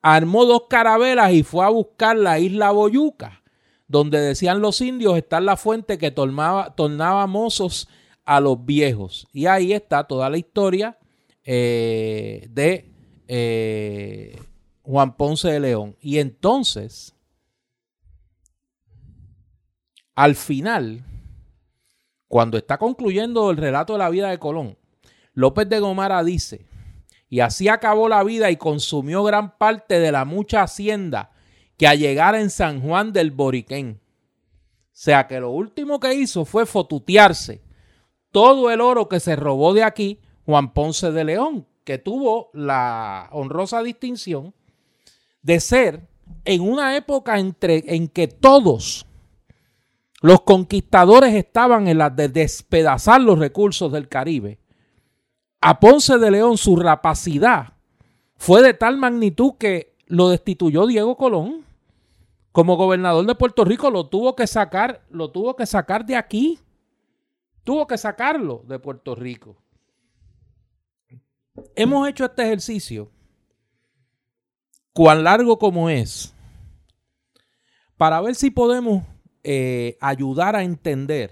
armó dos carabelas y fue a buscar la isla Boyuca, donde decían los indios está la fuente que tornaba, tornaba mozos a los viejos. Y ahí está toda la historia eh, de eh, Juan Ponce de León. Y entonces, al final, cuando está concluyendo el relato de la vida de Colón, López de Gomara dice, y así acabó la vida y consumió gran parte de la mucha hacienda que a llegar en San Juan del Boriquén. O sea que lo último que hizo fue fotutearse todo el oro que se robó de aquí Juan Ponce de León, que tuvo la honrosa distinción de ser en una época en que todos los conquistadores estaban en la de despedazar los recursos del Caribe. A Ponce de León su rapacidad fue de tal magnitud que lo destituyó Diego Colón. Como gobernador de Puerto Rico lo tuvo que sacar, lo tuvo que sacar de aquí. Tuvo que sacarlo de Puerto Rico. Hemos hecho este ejercicio, cuán largo como es, para ver si podemos eh, ayudar a entender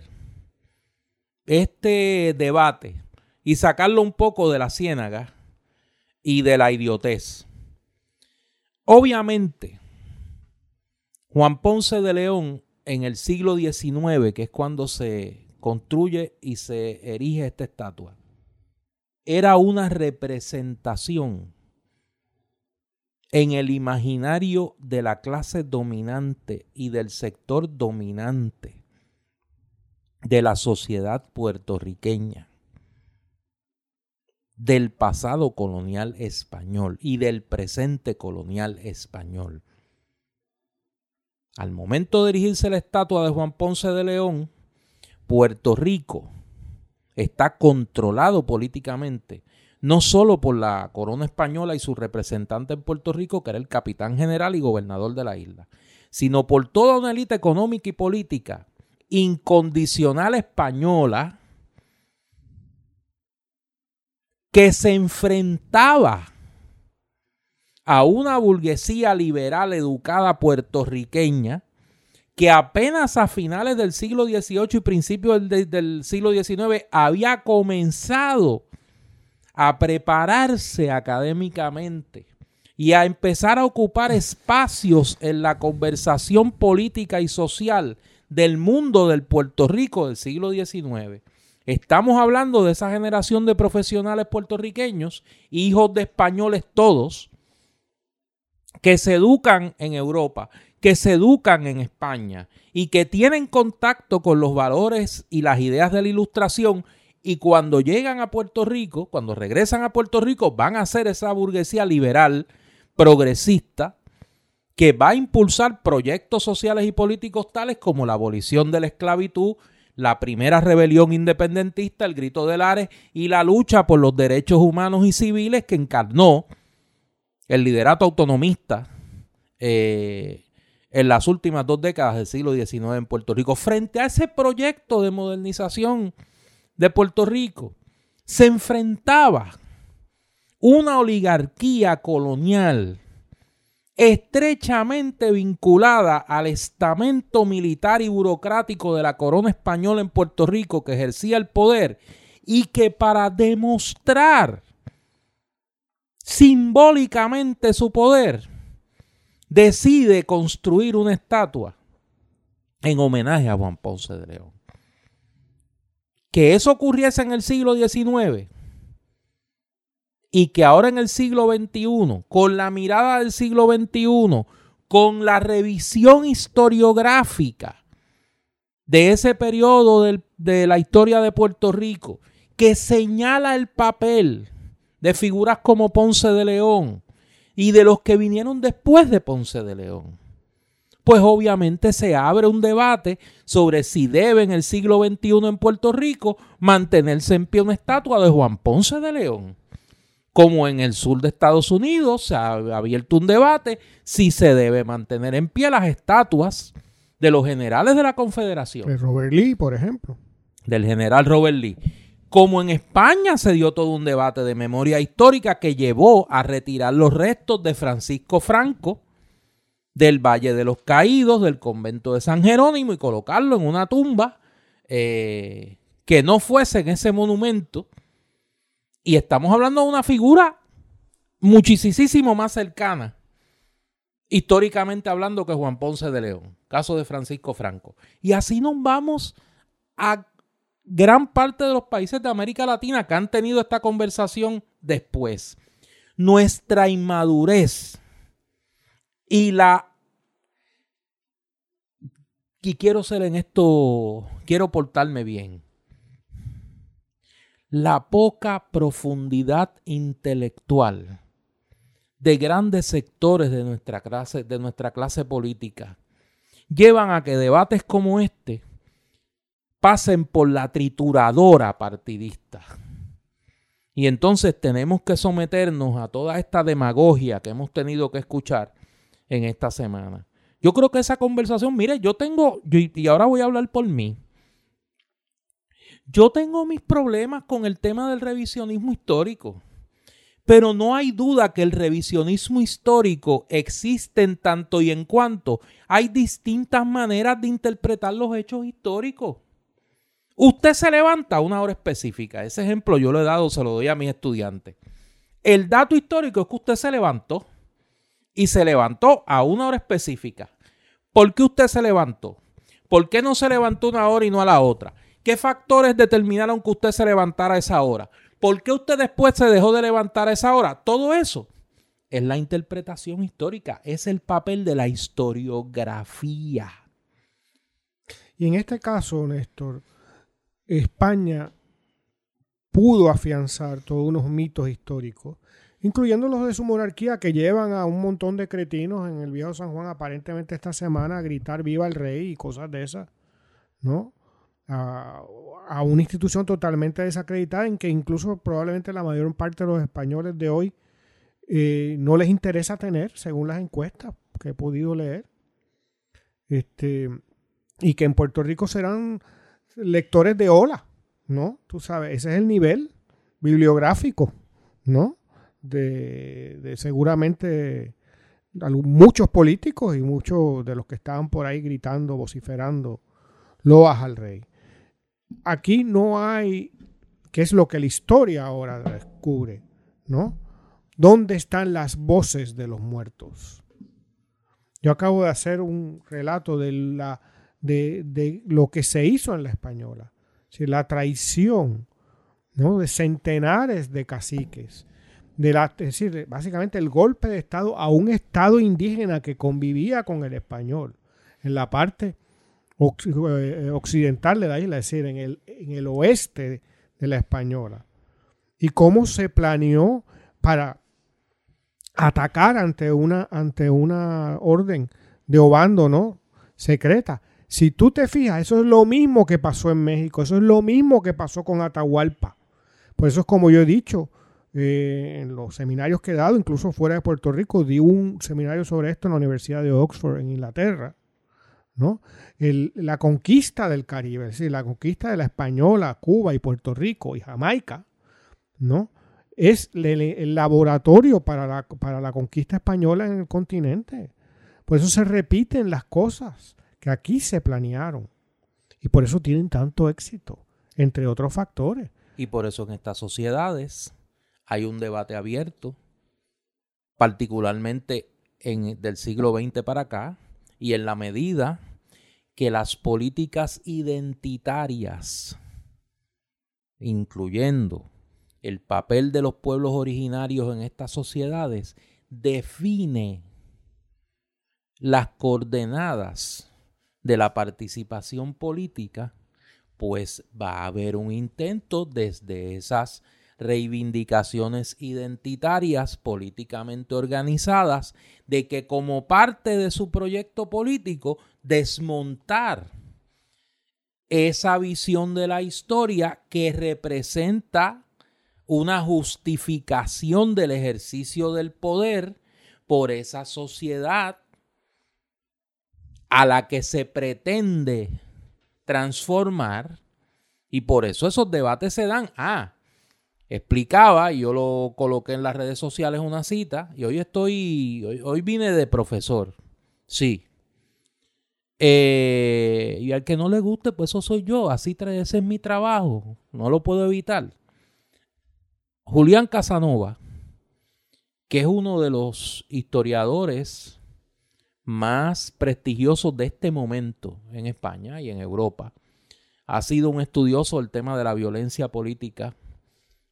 este debate y sacarlo un poco de la ciénaga y de la idiotez. Obviamente, Juan Ponce de León en el siglo XIX, que es cuando se construye y se erige esta estatua, era una representación en el imaginario de la clase dominante y del sector dominante de la sociedad puertorriqueña, del pasado colonial español y del presente colonial español. Al momento de dirigirse la estatua de Juan Ponce de León, Puerto Rico está controlado políticamente no solo por la corona española y su representante en Puerto Rico, que era el capitán general y gobernador de la isla, sino por toda una élite económica y política incondicional española que se enfrentaba a una burguesía liberal educada puertorriqueña que apenas a finales del siglo XVIII y principios del, del siglo XIX había comenzado a prepararse académicamente y a empezar a ocupar espacios en la conversación política y social del mundo del Puerto Rico del siglo XIX. Estamos hablando de esa generación de profesionales puertorriqueños, hijos de españoles todos, que se educan en Europa, que se educan en España y que tienen contacto con los valores y las ideas de la ilustración y cuando llegan a Puerto Rico, cuando regresan a Puerto Rico, van a ser esa burguesía liberal, progresista, que va a impulsar proyectos sociales y políticos tales como la abolición de la esclavitud, la primera rebelión independentista, el grito de Lares y la lucha por los derechos humanos y civiles que encarnó el liderato autonomista eh, en las últimas dos décadas del siglo XIX en Puerto Rico. Frente a ese proyecto de modernización de Puerto Rico, se enfrentaba una oligarquía colonial estrechamente vinculada al estamento militar y burocrático de la corona española en Puerto Rico que ejercía el poder y que para demostrar simbólicamente su poder decide construir una estatua en homenaje a Juan Ponce de León. Que eso ocurriese en el siglo XIX y que ahora en el siglo XXI, con la mirada del siglo XXI, con la revisión historiográfica de ese periodo de la historia de Puerto Rico, que señala el papel de figuras como Ponce de León y de los que vinieron después de Ponce de León pues obviamente se abre un debate sobre si debe en el siglo XXI en Puerto Rico mantenerse en pie una estatua de Juan Ponce de León. como en el sur de Estados Unidos se ha abierto un debate si se debe mantener en pie las estatuas de los generales de la Confederación. De Robert Lee, por ejemplo. Del general Robert Lee. Como en España se dio todo un debate de memoria histórica que llevó a retirar los restos de Francisco Franco del Valle de los Caídos, del convento de San Jerónimo y colocarlo en una tumba eh, que no fuese en ese monumento y estamos hablando de una figura muchísimo más cercana, históricamente hablando, que Juan Ponce de León, caso de Francisco Franco. Y así nos vamos a gran parte de los países de América Latina que han tenido esta conversación después. Nuestra inmadurez y la... Y quiero ser en esto, quiero portarme bien la poca profundidad intelectual de grandes sectores de nuestra clase, de nuestra clase política llevan a que debates como este pasen por la trituradora partidista. Y entonces tenemos que someternos a toda esta demagogia que hemos tenido que escuchar en esta semana. Yo creo que esa conversación, mire, yo tengo, y ahora voy a hablar por mí, yo tengo mis problemas con el tema del revisionismo histórico, pero no hay duda que el revisionismo histórico existe en tanto y en cuanto hay distintas maneras de interpretar los hechos históricos. Usted se levanta a una hora específica. Ese ejemplo yo lo he dado, se lo doy a mis estudiantes. El dato histórico es que usted se levantó y se levantó a una hora específica. ¿Por qué usted se levantó? ¿Por qué no se levantó una hora y no a la otra? ¿Qué factores determinaron que usted se levantara a esa hora? ¿Por qué usted después se dejó de levantar a esa hora? Todo eso es la interpretación histórica, es el papel de la historiografía. Y en este caso, Néstor, España pudo afianzar todos unos mitos históricos, incluyendo los de su monarquía que llevan a un montón de cretinos en el viejo San Juan aparentemente esta semana a gritar viva el rey y cosas de esas, ¿no? a, una institución totalmente desacreditada en que incluso probablemente la mayor parte de los españoles de hoy eh, no les interesa tener, según las encuestas que he podido leer. Este, y que en Puerto Rico serán lectores de ola, ¿no? Tú sabes, ese es el nivel bibliográfico, ¿no? De, de seguramente muchos políticos y muchos de los que estaban por ahí gritando, vociferando loas al rey aquí no hay, que es lo que la historia ahora descubre, ¿no? ¿Dónde están las voces de los muertos? Yo acabo de hacer un relato de, la, de, lo que se hizo en la española, la traición ¿no? de centenares de caciques, de la, es decir, básicamente el golpe de Estado a un Estado indígena que convivía con el español en la parte eh, occidental de la isla, es decir, en el, en el oeste de la española. Y cómo se planeó para atacar ante una, ante una orden de Obando, ¿no? Secreta. Si tú te fijas, eso es lo mismo que pasó en México, eso es lo mismo que pasó con Atahualpa. Por eso es como yo he dicho eh, en los seminarios que he dado, incluso fuera de Puerto Rico, di un seminario sobre esto en la Universidad de Oxford, en Inglaterra. ¿no? la conquista del Caribe, es decir, la conquista de la Española, Cuba y Puerto Rico y Jamaica, ¿no? Es el, laboratorio para la, para la conquista española en el continente. Por eso se repiten las cosas que aquí se planearon. Y por eso tienen tanto éxito, entre otros factores. Y por eso en estas sociedades hay un debate abierto, particularmente en, del siglo XX para acá, y en la medida que las políticas identitarias, incluyendo el papel de los pueblos originarios en estas sociedades, define las coordenadas de la participación política, pues va a haber un intento desde esas reivindicaciones identitarias políticamente organizadas de que como parte de su proyecto político desmontar esa visión de la historia que representa una justificación del ejercicio del poder por esa sociedad a la que se pretende transformar y por eso esos debates se dan. Ah, explicaba, yo lo coloqué en las redes sociales una cita, y hoy estoy, hoy, vine de profesor, sí. Eh, y al que no le guste, pues eso soy yo, así ese es mi trabajo, no lo puedo evitar. Julián Casanova, que es uno de los historiadores más prestigiosos de este momento en España y en Europa, ha sido un estudioso del tema de la violencia política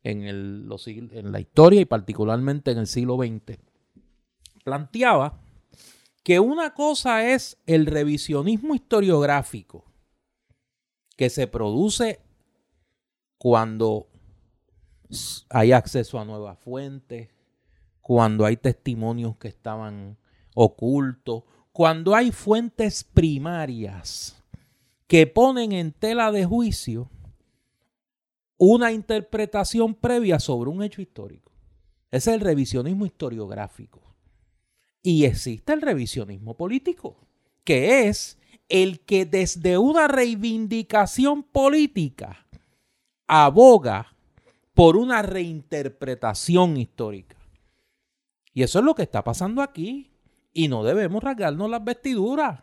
en, en la historia y particularmente en el siglo XX. Planteaba que una cosa es el revisionismo historiográfico que se produce cuando hay acceso a nuevas fuentes, cuando hay testimonios que estaban ocultos, cuando hay fuentes primarias que ponen en tela de juicio una interpretación previa sobre un hecho histórico. Ese es el revisionismo historiográfico. Y existe el revisionismo político, que es el que desde una reivindicación política aboga por una reinterpretación histórica. Y eso es lo que está pasando aquí. Y no debemos rasgarnos las vestiduras.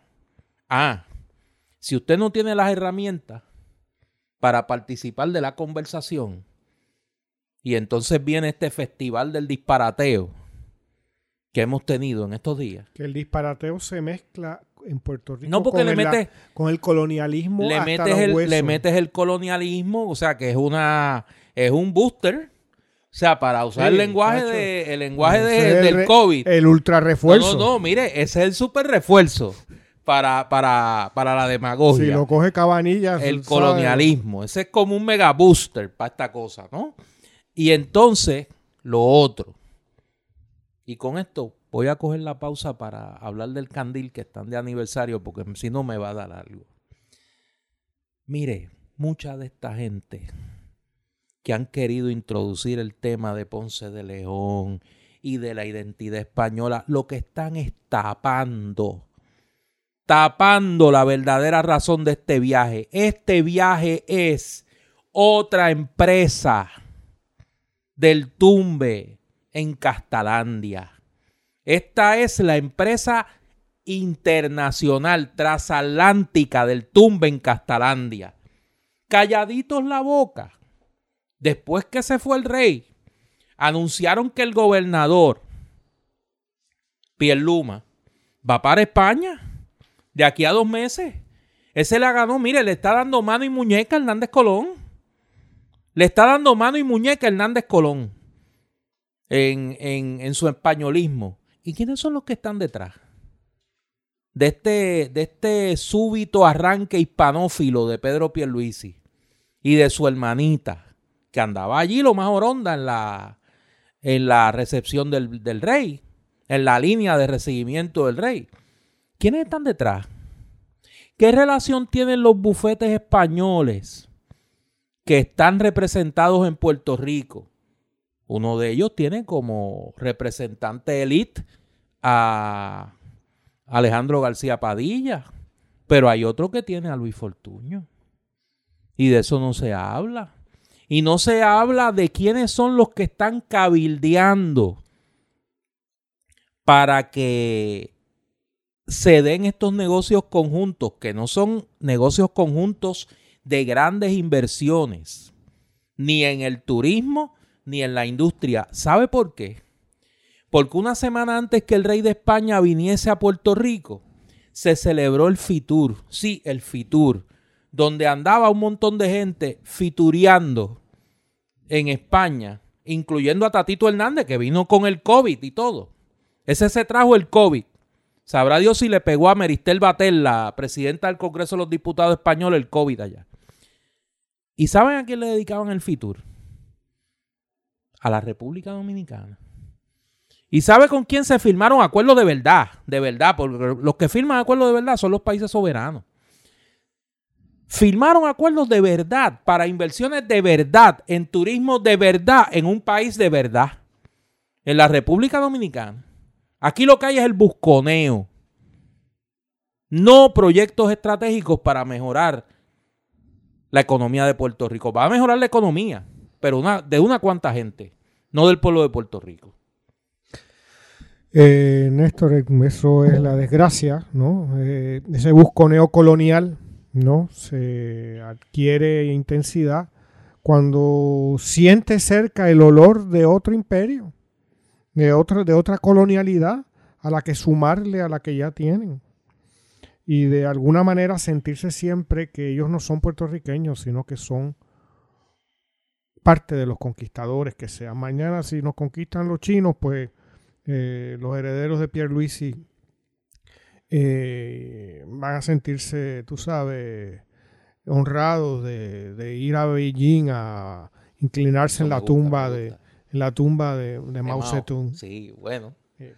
Ah, si usted no tiene las herramientas para participar de la conversación, y entonces viene este festival del disparateo que hemos tenido en estos días. Que el disparateo se mezcla en Puerto Rico no porque con, le metes, con el colonialismo. Le, metes el, le metes el colonialismo, o sea que es una es un booster. O sea, para usar el lenguaje, de, el lenguaje del COVID. El ultra refuerzo. No, no, mire, ese es el super refuerzo para, para, para la demagogia. Si lo coge Cabanilla. El colonialismo. Ese es como un mega booster para esta cosa, ¿no? Y entonces, lo otro. Y con esto voy a coger la pausa para hablar del candil que están de aniversario, porque si no me va a dar algo. Mire, mucha de esta gente que han querido introducir el tema de Ponce de León y de la identidad española, lo que están es tapando, tapando la verdadera razón de este viaje. Este viaje es otra empresa del tumbe en Castalandia. Esta es la empresa internacional transatlántica del tumbe en Castalandia. Calladitos la boca después que se fue el rey, anunciaron que el gobernador Pierluma va para España de aquí a dos meses. Ese la ganó, mire, le está dando mano y muñeca a Hernández Colón. Le está dando mano y muñeca a Hernández Colón en, en su españolismo. ¿Y quiénes son los que están detrás? De este, de este súbito arranque hispanófilo de Pedro Pierluisi y de su hermanita que andaba allí lo más oronda en la, en la recepción del, del rey, en la línea de recibimiento del rey. ¿Quiénes están detrás? ¿Qué relación tienen los bufetes españoles que están representados en Puerto Rico? Uno de ellos tiene como representante elite a Alejandro García Padilla, pero hay otro que tiene a Luis Fortuño. Y de eso no se habla. Y no se habla de quiénes son los que están cabildeando para que se den estos negocios conjuntos, que no son negocios conjuntos de grandes inversiones, ni en el turismo, ni en la industria. ¿Sabe por qué? Porque una semana antes que el rey de España viniese a Puerto Rico, se celebró el FITUR, sí, el FITUR, donde andaba un montón de gente fitureando en España, incluyendo a Tatito Hernández, que vino con el COVID y todo. Ese se trajo el COVID. Sabrá Dios si le pegó a Meristel Batel, la presidenta del Congreso de los Diputados Españoles, el COVID allá. ¿Y saben a quién le dedicaban el FITUR? A la República Dominicana. ¿Y sabe con quién se firmaron acuerdos de verdad? De verdad, porque los que firman acuerdos de verdad son los países soberanos. Firmaron acuerdos de verdad para inversiones de verdad, en turismo de verdad, en un país de verdad, en la República Dominicana. Aquí lo que hay es el busconeo, no proyectos estratégicos para mejorar la economía de Puerto Rico. Va a mejorar la economía, pero una, de una cuanta gente, no del pueblo de Puerto Rico. Eh, Néstor, eso es la desgracia, ¿no? Eh, ese busconeo colonial, ¿no? Se adquiere intensidad cuando siente cerca el olor de otro imperio, de otra, de otra colonialidad a la que sumarle a la que ya tienen. Y de alguna manera sentirse siempre que ellos no son puertorriqueños, sino que son parte de los conquistadores que sean. Mañana si nos conquistan los chinos, pues eh, los herederos de Pierre Luisi eh, van a sentirse, tú sabes, honrados de, ir a Beijing a inclinarse en la, tumba de, en la tumba de, Mao Zedong. Sí, bueno. Eh,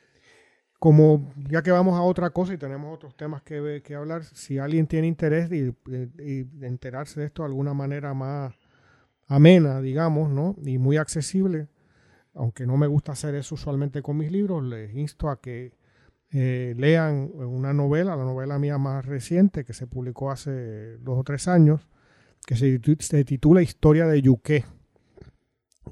como ya que vamos a otra cosa y tenemos otros temas que, que hablar, si alguien tiene interés de, enterarse de esto de alguna manera más amena, digamos, ¿no? Y muy accesible, aunque no me gusta hacer eso usualmente con mis libros, les insto a que eh, lean una novela, la novela mía más reciente, que se publicó hace dos o tres años, que se, titula Historia de Yuqué,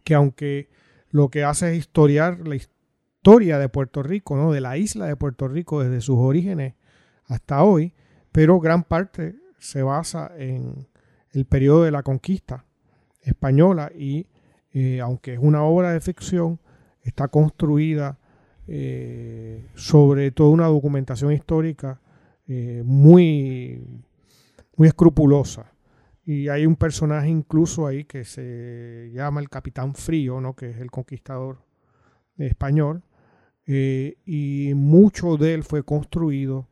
que aunque lo que hace es historiar la historia de Puerto Rico, ¿no? de la isla de Puerto Rico desde sus orígenes hasta hoy, pero gran parte se basa en el periodo de la conquista española y eh, aunque es una obra de ficción, está construida eh, sobre toda una documentación histórica eh, muy, muy escrupulosa. Y hay un personaje incluso ahí que se llama el Capitán Frío, ¿no? que es el conquistador español, y mucho de él fue construido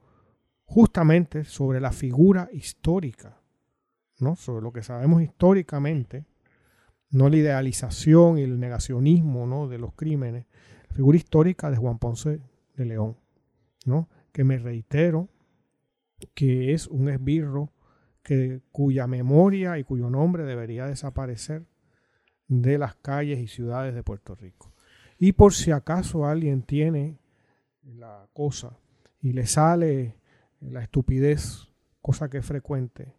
justamente sobre la figura histórica, ¿no? sobre lo que sabemos históricamente no la idealización y el negacionismo ¿no? de los crímenes, figura histórica de Juan Ponce de León, ¿no? que me reitero que es un esbirro que, cuya memoria y cuyo nombre debería desaparecer de las calles y ciudades de Puerto Rico. Y por si acaso alguien tiene la cosa y le sale la estupidez, cosa que es frecuente,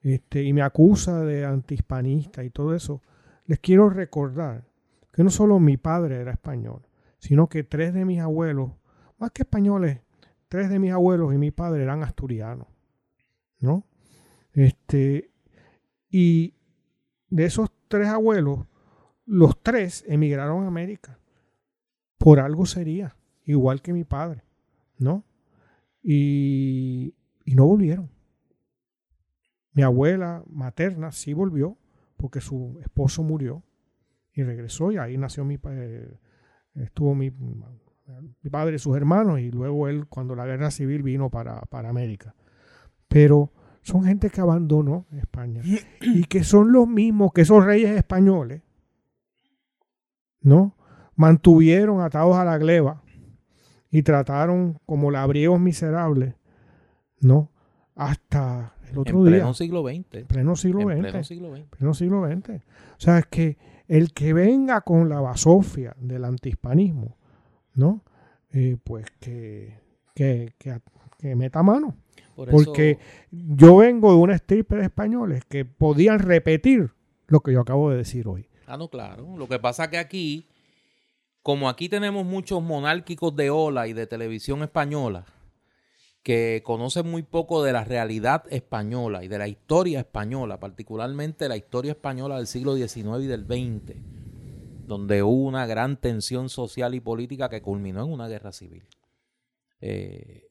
este, y me acusa de antihispanista y todo eso, les quiero recordar que no solo mi padre era español, sino que tres de mis abuelos, más que españoles, tres de mis abuelos y mi padre eran asturianos, ¿no? Este, y de esos tres abuelos, los tres emigraron a América. Por algo sería, igual que mi padre, ¿no? Y, y no volvieron. Mi abuela materna sí volvió, porque su esposo murió y regresó y ahí nació mi eh, estuvo mi, mi, padre y sus hermanos y luego él cuando la guerra civil vino para, para América. Pero son gente que abandonó España y que son los mismos que esos reyes españoles, ¿no? Mantuvieron atados a la gleba y trataron como labriegos miserables, ¿no? Hasta el otro en pleno siglo XX. Pleno siglo XX. Pleno siglo XX. Pleno siglo XX. O sea, es que el que venga con la basofia del antihispanismo, ¿no? Eh, pues que, que, que, meta mano. Porque yo vengo de una estirpe de españoles que podían repetir lo que yo acabo de decir hoy. Ah, no, claro. Lo que pasa que aquí, como aquí tenemos muchos monárquicos de ola y de televisión española, que conocen muy poco de la realidad española y de la historia española, particularmente la historia española del siglo XIX y del XX, donde hubo una gran tensión social y política que culminó en una guerra civil. Eh,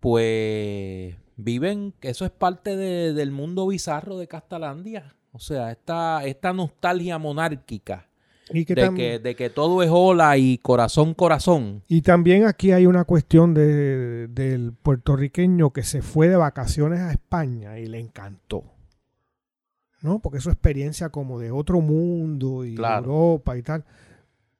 pues viven, eso es parte del mundo bizarro de Castalandia. O sea, esta, esta nostalgia monárquica de, que, todo es ola y corazón, corazón. Y también aquí hay una cuestión de, del puertorriqueño que se fue de vacaciones a España y le encantó. ¿No? Porque es su experiencia como de otro mundo y Europa y tal.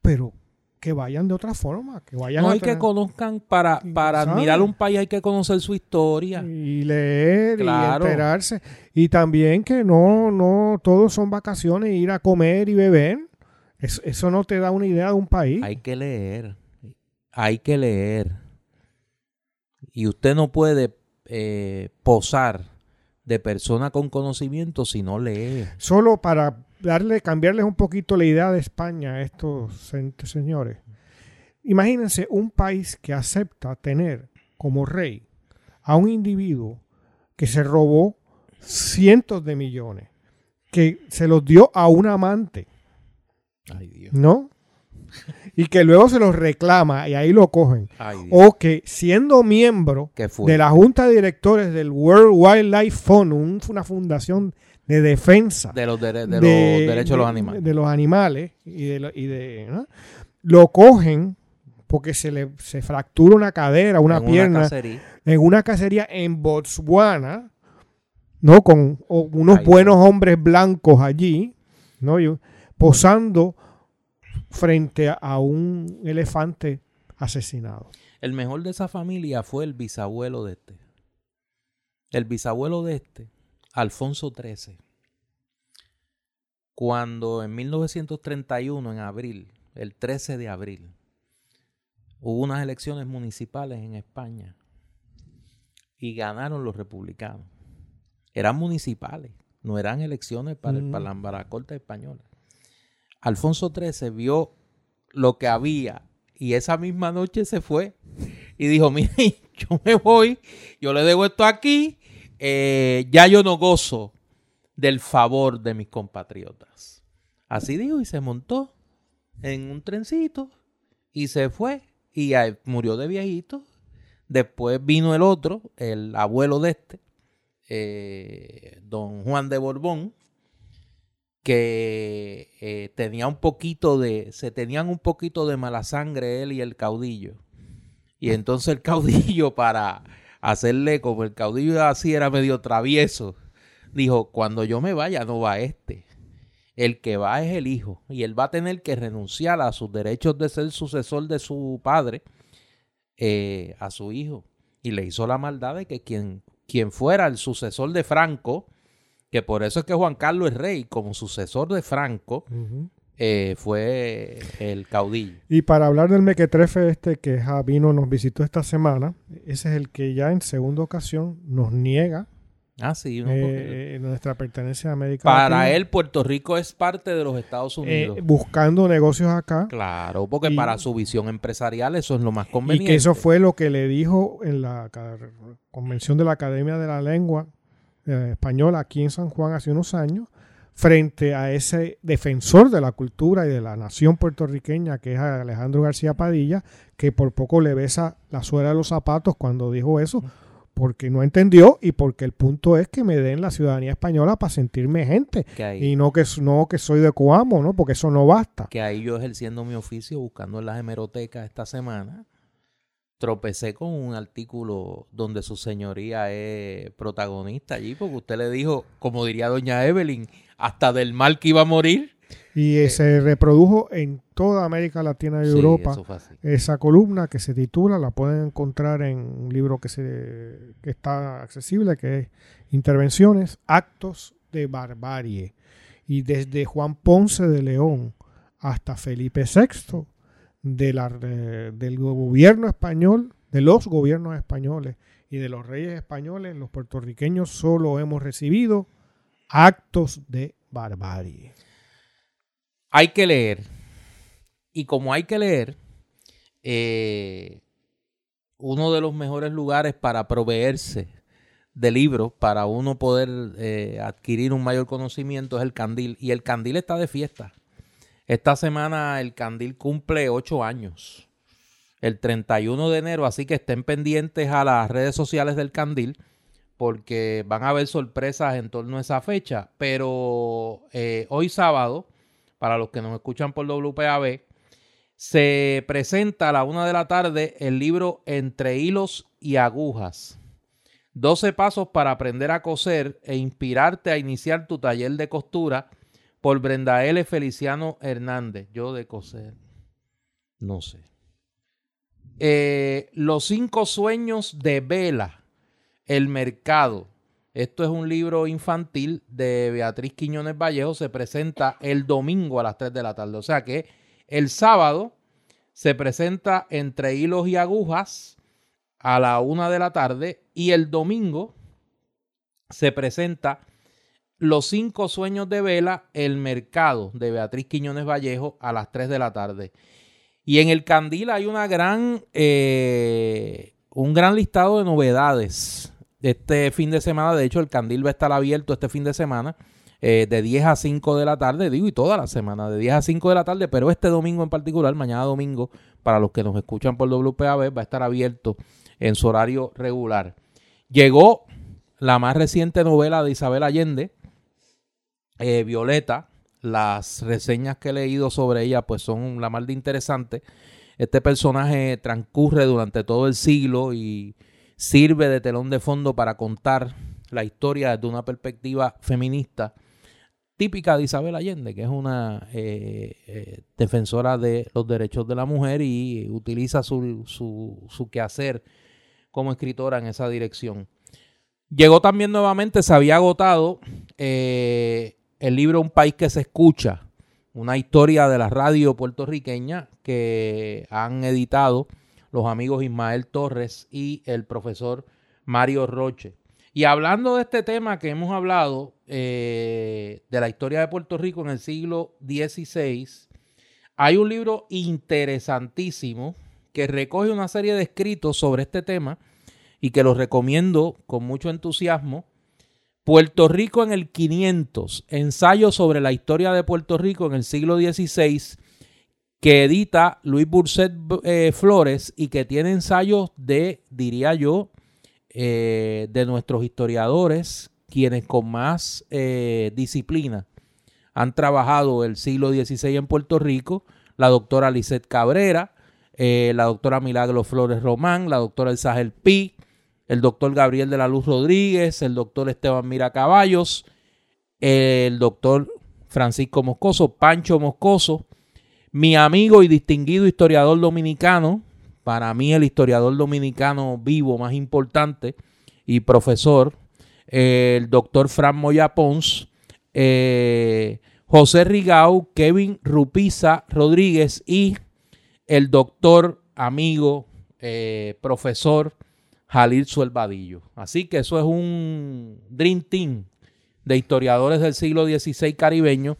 Pero que vayan de otra forma, que vayan No hay que conozcan, para, para admirar un país hay que conocer su historia. y leer Claro. y enterarse. Y también que no, no todos son vacaciones, ir a comer y beber. Es- eso no te da una idea de un país. Hay que leer. Hay que leer. Y usted no puede eh, posar de persona con conocimiento si no lee. Solo para darle, cambiarles un poquito la idea de España a estos señores. Imagínense un país que acepta tener como rey a un individuo que se robó cientos de millones, que se los dio a un amante, Ay, Dios. ¿no? Y que luego se los reclama y ahí lo cogen. Ay. O que siendo miembro de la junta de directores del World Wildlife Fund, un- una fundación de defensa de los, dere- de de- los derechos de los animales. de los animales y de, lo- y de- ¿no? lo cogen porque se le se fractura una cadera, una En pierna cacería. en una cacería en Botswana, ¿no? Con o- unos Ay, buenos hombres blancos allí, ¿no? Posando frente a- un elefante asesinado. El mejor de esa familia fue el bisabuelo de este. El bisabuelo de este, Alfonso XIII. Cuando en 1931, en abril, el 13 de abril, hubo unas elecciones municipales en España y ganaron los republicanos. Eran municipales, no eran elecciones para, Mm. para la Corte Española. Alfonso XIII vio lo que había y esa misma noche se fue y dijo, mire, yo me voy, yo le debo esto aquí, eh, ya yo no gozo del favor de mis compatriotas. Así dijo y se montó en un trencito y se fue y murió de viejito. Después vino el otro, el abuelo de este, eh, don Juan de Borbón, que eh, tenía un poquito de, se tenían un poquito de mala sangre él y el caudillo. Y entonces el caudillo para hacerle, como el caudillo así era medio travieso, dijo, cuando yo me vaya no va este. El que va es el hijo y él va a tener que renunciar a sus derechos de ser sucesor de su padre eh, a su hijo. Y le hizo la maldad de que quien, quien fuera el sucesor de Franco, que por eso es que Juan Carlos es rey, como sucesor de Franco, eh, fue el caudillo. Y para hablar del mequetrefe este que Javino nos visitó esta semana, ese es el que ya en segunda ocasión nos niega Ah, sí. no, porque eh, nuestra pertenencia a América para Latina, él Puerto Rico es parte de los Estados eh, Unidos. buscando negocios acá. claro, porque y- para su visión empresarial eso es lo más Y conveniente. que eso fue lo que le dijo en la convención de la Academia de la Lengua eh, Española aquí en San Juan hace unos años, frente a ese defensor de la cultura y de la nación puertorriqueña, que es Alejandro García Padilla, que por poco le besa la suela de los zapatos cuando dijo eso, porque no entendió y porque el punto es que me den la ciudadanía española para sentirme gente ahí, y no que, no que soy de Coamo, ¿no? porque eso no basta. que ahí yo ejerciendo mi oficio, buscando en las hemerotecas esta semana, tropecé con un artículo donde su señoría es protagonista allí, porque usted le dijo, como diría doña Evelyn, hasta del mal que iba a morir. Y eh, se reprodujo en toda América Latina y Sí, Europa. esa columna que se titula, la pueden encontrar en un libro que, se, que está accesible, que es Intervenciones, Actos de Barbarie. Y desde Juan Ponce de León hasta Felipe VI, de la, de- del gobierno español, de los gobiernos españoles y de los reyes españoles, los puertorriqueños solo hemos recibido actos de barbarie. hay que leer. Y como hay que leer, eh, uno de los mejores lugares para proveerse de libros, para uno poder eh, adquirir un mayor conocimiento, es el candil. Y el candil está de fiesta. Esta semana el candil cumple ocho años. El 31 de enero, así que estén pendientes a las redes sociales del candil porque van a haber sorpresas en torno a esa fecha. Pero eh, hoy sábado, para los que nos escuchan por WPAB, se presenta a la una de la tarde el libro Entre hilos y agujas. 12 pasos para aprender a coser e inspirarte a iniciar tu taller de costura por Brenda L. Feliciano Hernández. Yo de coser. No sé. Eh, los cinco sueños de Vela, El Mercado. Esto es un libro infantil de Beatriz Quiñones Vallejo. Se presenta el domingo a las 3 de la tarde. O sea que el sábado se presenta entre hilos y agujas a la 1 de la tarde y el domingo se presenta Los cinco sueños de Vela, El Mercado de Beatriz Quiñones Vallejo a las 3 de la tarde. Y en el Candil hay una gran, eh, un gran listado de novedades este fin de semana. De hecho, el Candil va a estar abierto este fin de semana. Eh, de 10 a 5 de la tarde, digo, y toda la semana, de 10 a 5 de la tarde, pero este domingo en particular, mañana domingo, para los que nos escuchan por WPAB, va a estar abierto en su horario regular. Llegó la más reciente novela de Isabel Allende, eh, Violeta. Las reseñas que he leído sobre ella pues son la más de interesante. Este personaje transcurre durante todo el siglo y sirve de telón de fondo para contar la historia desde una perspectiva feminista típica de Isabel Allende, que es una eh, eh, defensora de los derechos de la mujer y utiliza su, su, su quehacer como escritora en esa dirección. Llegó también nuevamente, se había agotado el libro Un país que se escucha, una historia de la radio puertorriqueña que han editado los amigos Ismael Torres y el profesor Mario Roche. Y hablando de este tema que hemos hablado, eh, de la historia de Puerto Rico en el siglo XVI, hay un libro interesantísimo que recoge una serie de escritos sobre este tema y que los recomiendo con mucho entusiasmo. Puerto Rico en el 500, ensayo sobre la historia de Puerto Rico en el siglo XVI, que edita Luis Burset eh, Flores y que tiene ensayos de, diría yo, eh, de nuestros historiadores, quienes con más eh, disciplina han trabajado el siglo XVI en Puerto Rico, la doctora Lisette Cabrera, la doctora Milagro Flores Román, la doctora Elsa Pi, el doctor Gabriel de la Luz Rodríguez, el doctor Esteban Mira Caballos, el doctor Francisco Moscoso, Pancho Moscoso, mi amigo y distinguido historiador dominicano, para mí el historiador dominicano vivo más importante y profesor, el doctor Fran Moya Pons, eh, José Rigau, Kevin Rupiza Rodríguez y el doctor, amigo, eh, profesor Jalil Suelvadillo. Así que eso es un Dream Team de historiadores del siglo XVI caribeño.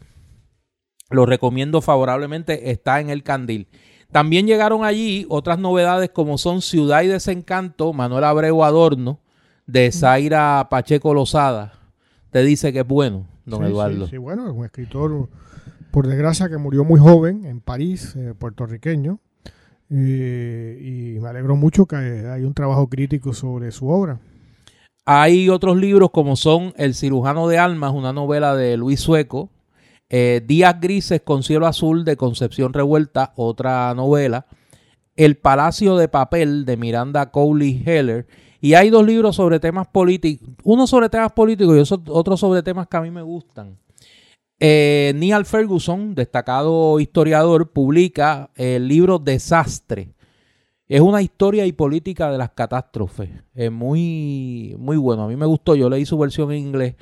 Lo recomiendo favorablemente, está en el Candil. También llegaron allí otras novedades como son Ciudad y Desencanto, Manuel Abreu Adorno, de Zaira Pacheco Lozada. Te dice que es bueno, don Eduardo. Sí, bueno, es un escritor, por desgracia, que murió muy joven en París, eh, puertorriqueño. Eh, y me alegro mucho que hay un trabajo crítico sobre su obra. Hay otros libros como son El cirujano de almas, una novela de Luis Sueco, eh, Días grises con cielo azul de Concepción Revuelta, otra novela, El palacio de papel de Miranda Cowley Heller, y hay dos libros sobre temas políticos, uno sobre temas políticos y otro sobre temas que a mí me gustan. Eh, Neal Ferguson, destacado historiador, publica el libro Desastre. Es una historia y política de las catástrofes. Es muy, muy bueno. A mí me gustó. Yo leí su versión en inglés.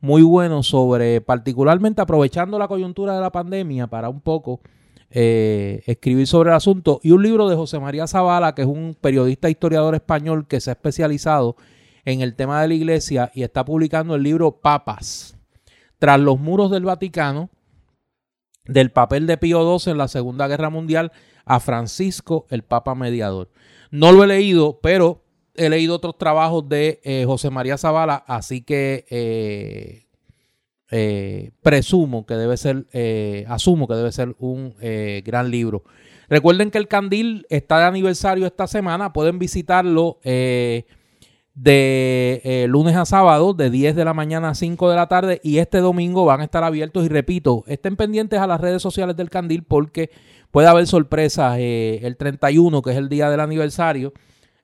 Muy bueno sobre, particularmente aprovechando la coyuntura de la pandemia para un poco eh, escribir sobre el asunto. Y un libro de José María Zavala, que es un periodista historiador español que se ha especializado en el tema de la iglesia y está publicando el libro Papas tras los muros del Vaticano, del papel de Pío XII en la Segunda Guerra Mundial a Francisco, el Papa Mediador. No lo he leído, pero he leído otros trabajos de eh, José María Zavala, así que eh, eh, presumo que debe ser, asumo que debe ser un gran libro. Recuerden que el Candil está de aniversario esta semana, pueden visitarlo de eh, lunes a sábado, de 10 de la mañana a 5 de la tarde, y este domingo van a estar abiertos. Y repito, estén pendientes a las redes sociales del Candil porque puede haber sorpresas. Eh, el 31, que es el día del aniversario,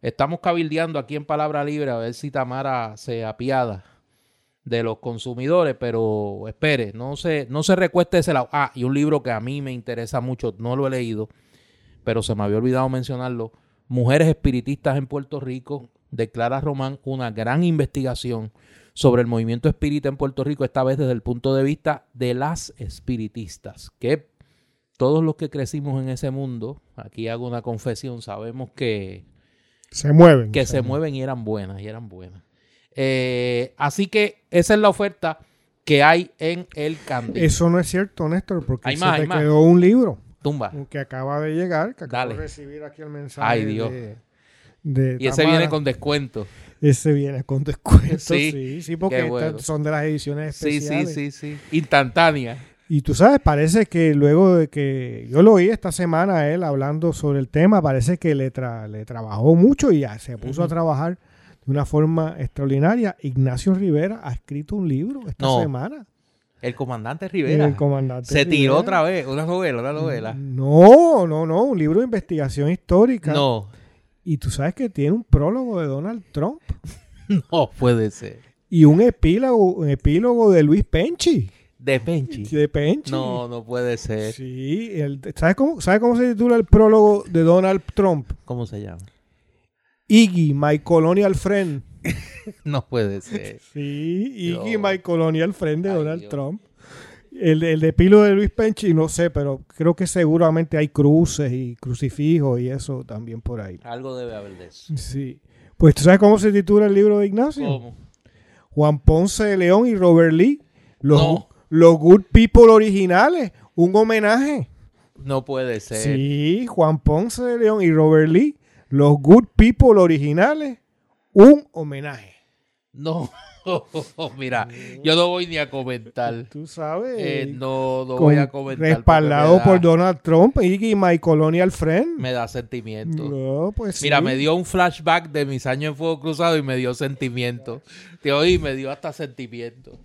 estamos cabildeando aquí en Palabra Libre a ver si Tamara se apiada de los consumidores, pero espere, no se, no se recueste ese lado. Ah, y un libro que a mí me interesa mucho, no lo he leído pero se me había olvidado mencionarlo. Mujeres espiritistas en Puerto Rico, declara Román una gran investigación sobre el movimiento espírita en Puerto Rico, esta vez desde el punto de vista de las espiritistas, que todos los que crecimos en ese mundo, aquí hago una confesión, sabemos que se mueven. Que se, mueven y eran buenas, y eran buenas. Eh, así que esa es la oferta que hay en el Candy. Eso no es cierto, Néstor, porque se te quedó un libro. Tumba. Que acaba de llegar, que acabo de recibir aquí el mensaje. Ay, Dios. Y ese viene con descuento. Ese viene con descuento, sí, sí, porque son de las ediciones especiales. Sí, sí, sí, sí. Instantánea. Y tú sabes, parece que luego de que yo lo oí esta semana él hablando sobre el tema, parece que le, le trabajó mucho y ya se puso a trabajar de una forma extraordinaria. Ignacio Rivera ha escrito un libro esta semana. El comandante Rivera. El comandante Se tiró otra vez, una novela, una novela. No, no, no, un libro de investigación histórica. No. Y tú sabes que tiene un prólogo de Donald Trump. no puede ser. Y un epílogo, un epílogo de Luis Penchi. De Penchi. De Penchi. No, no puede ser. Sí. ¿sabes, cómo, ¿Sabes cómo se titula el prólogo de Donald Trump? ¿Cómo se llama? Iggy, My Colonial Friend. no puede ser. Sí, Iggy, My Colonial Friend de Donald Trump. El, el de Pilo de Luis Penchi, no sé, pero creo que seguramente hay cruces y crucifijos y eso también por ahí. Algo debe haber de eso. Sí. Pues, ¿tú sabes cómo se titula el libro de Ignacio? ¿Cómo? Juan Ponce de León y Robert Lee. Los, los Good People originales. Un homenaje. No puede ser. Sí, Juan Ponce de León y Robert Lee. Los Good People originales. Un homenaje. No. Mira, yo no voy ni a comentar. Tú sabes. Eh, no, no voy a comentar. Respaldado por Donald Trump y My Colonial Friend. Me da sentimiento. No, pues Mira, me dio un flashback de mis años en Fuego Cruzado y me dio sentimiento. Te oí, me dio hasta sentimiento.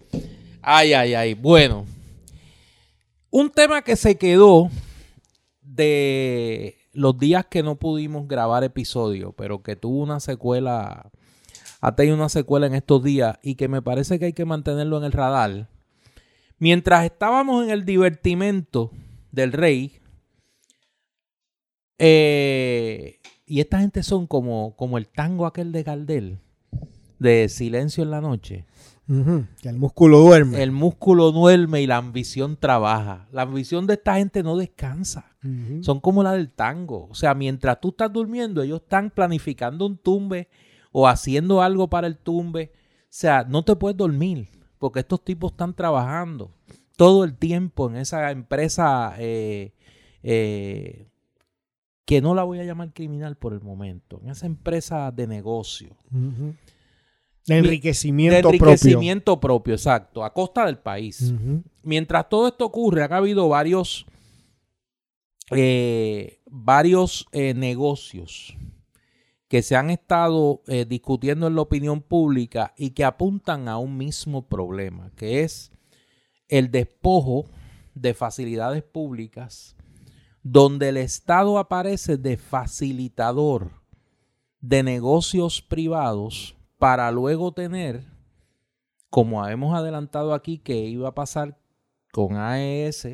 Ay, ay, ay. Bueno. Un tema que se quedó de los días que no pudimos grabar episodio, pero que tuvo una secuela ha tenido una secuela en estos días y que me parece que hay que mantenerlo en el radar. Mientras estábamos en el divertimento del rey, eh, y esta gente son como, como el tango aquel de Gardel, de Silencio en la Noche. Que el músculo duerme. El músculo duerme y la ambición trabaja. La ambición de esta gente no descansa. Son como la del tango. O sea, mientras tú estás durmiendo, ellos están planificando un tumbe o haciendo algo para el tumbe. O sea, no te puedes dormir porque estos tipos están trabajando todo el tiempo en esa empresa eh, eh, que no la voy a llamar criminal por el momento, en esa empresa de negocio. De enriquecimiento, de enriquecimiento propio. exacto, a costa del país. Mientras todo esto ocurre, han habido varios, eh, varios negocios que se han estado eh, discutiendo en la opinión pública y que apuntan a un mismo problema, que es el despojo de facilidades públicas, donde el Estado aparece de facilitador de negocios privados para luego tener, como hemos adelantado aquí que iba a pasar con AES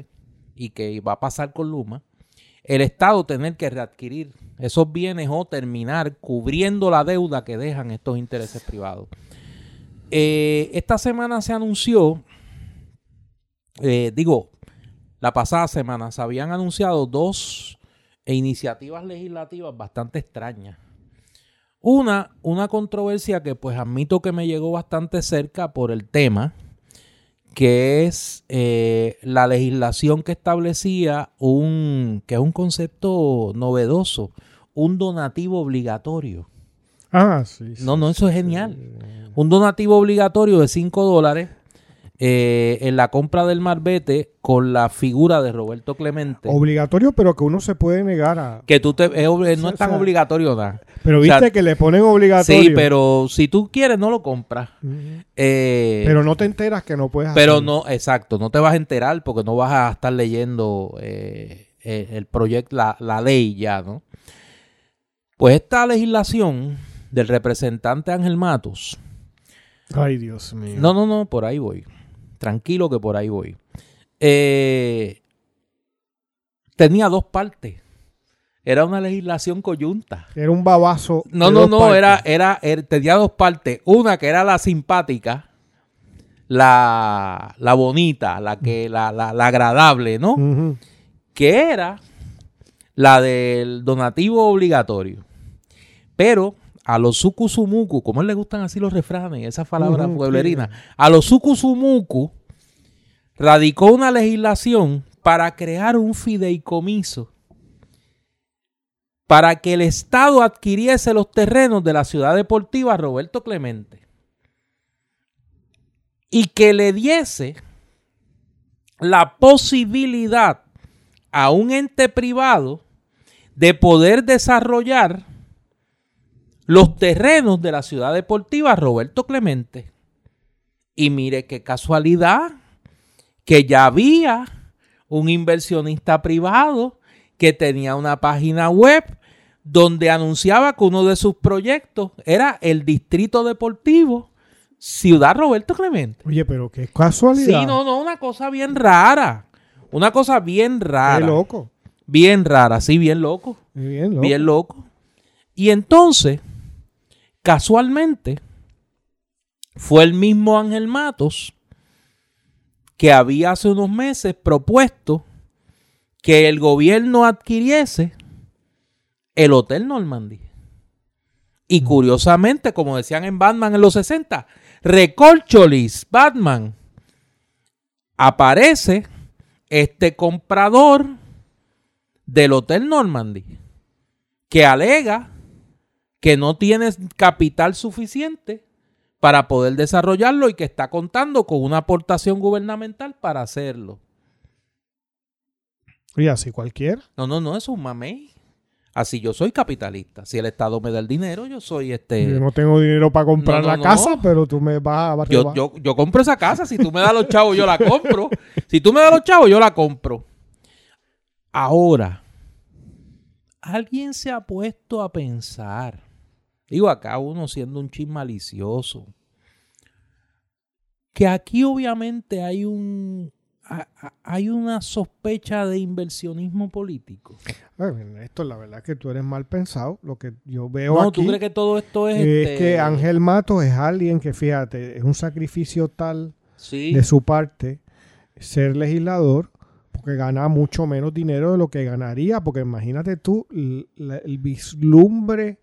y que iba a pasar con Luma, el Estado tener que readquirir esos bienes o terminar cubriendo la deuda que dejan estos intereses privados. Eh, esta semana se anunció, eh, digo, la pasada semana se habían anunciado dos iniciativas legislativas bastante extrañas. Una, una controversia que pues admito que me llegó bastante cerca por el tema, que es eh, la legislación que establecía un, que es un concepto novedoso, un donativo obligatorio. Ah, sí. no, no, eso es genial. Un donativo obligatorio de 5 dólares eh, en la compra del marbete con la figura de Roberto Clemente. Obligatorio, pero que uno se puede negar a... Que tú te... no es tan obligatorio nada. Pero viste que le ponen obligatorio. Sí, pero si tú quieres no lo compras. Eh, pero no te enteras que no puedes Pero no, exacto, no te vas a enterar porque no vas a estar leyendo eh, el proyecto, la, la ley ya, ¿no? Pues esta legislación del representante Ángel Matos. Ay, Dios mío. No, no, no, por ahí voy. Tranquilo que por ahí voy. Eh, tenía dos partes. Era una legislación coyunta. Era un babazo. No, no, no, era, era, era, tenía dos partes. Una que era la simpática, la, la bonita, la que, la, la, la agradable, ¿no? Que era la del donativo obligatorio. Pero a los sukusumuku, como le gustan así los refranes, esas palabras pueblerinas, a los sukusumuku radicó una legislación para crear un fideicomiso para que el Estado adquiriese los terrenos de la ciudad deportiva Roberto Clemente y que le diese la posibilidad a un ente privado de poder desarrollar los terrenos de la ciudad deportiva Roberto Clemente. Y mire qué casualidad que ya había un inversionista privado que tenía una página web donde anunciaba que uno de sus proyectos era el distrito deportivo Ciudad Roberto Clemente. Oye, pero qué casualidad. Sí, no, no, una cosa bien rara. Una cosa bien rara. Qué loco. Bien rara, sí, bien loco. Bien loco. Bien loco. Y entonces, casualmente, fue el mismo Ángel Matos que había hace unos meses propuesto que el gobierno adquiriese el Hotel Normandy. Y curiosamente, como decían en Batman en los 60, Recorcholis, Batman, aparece este comprador del Hotel Normandy que alega que no tiene capital suficiente para poder desarrollarlo y que está contando con una aportación gubernamental para hacerlo. Y así cualquiera. No, no, no, es un mamey. Así yo soy capitalista. Si el Estado me da el dinero, yo soy este. Yo no tengo dinero para comprar la casa, pero tú me vas a yo, yo, yo, compro esa casa. Si tú me das los chavos, yo la compro. Si tú me das los chavos, yo la compro. Ahora, alguien se ha puesto a pensar. Digo acá uno siendo un chin malicioso. Que aquí obviamente hay un, hay una sospecha de inversionismo político. esto la verdad que tú eres mal pensado. Lo que yo veo no, ¿tú crees que todo esto es... Es este que Ángel Matos es alguien que, fíjate, es un sacrificio tal de su parte ser legislador porque gana mucho menos dinero de lo que ganaría. Porque imagínate tú el, el vislumbre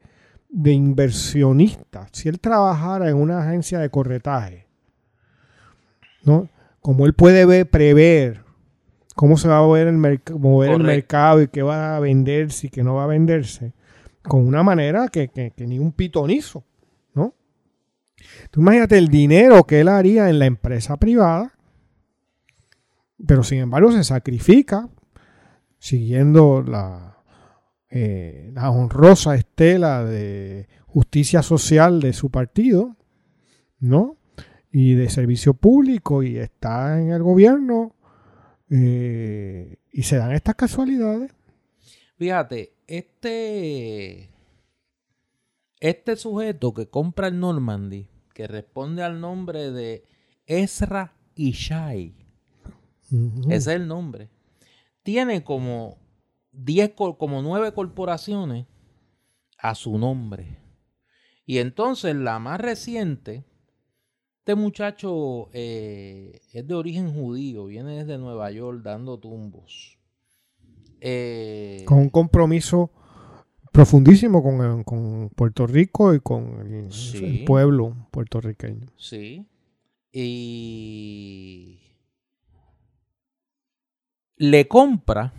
de inversionista. Si él trabajara en una agencia de corretaje, ¿no? como él puede ver, prever cómo se va a mover, el, mover el mercado y qué va a venderse y qué no va a venderse, con una manera que, ni un pitonizo, ¿no? Tú imagínate el dinero que él haría en la empresa privada, pero sin embargo se sacrifica siguiendo la, eh, la honrosa estela de justicia social de su partido, ¿no? y de servicio público y está en el gobierno eh, y se dan estas casualidades. Fíjate, este, este sujeto que compra el Normandy, que responde al nombre de Ezra Ishai, ese es el nombre, tiene como 10, como 9 corporaciones a su nombre. Y entonces la más reciente este muchacho eh, es de origen judío, viene desde Nueva York dando tumbos. Eh, con un compromiso profundísimo con, Puerto Rico y con el, pueblo puertorriqueño. Sí. Y le compra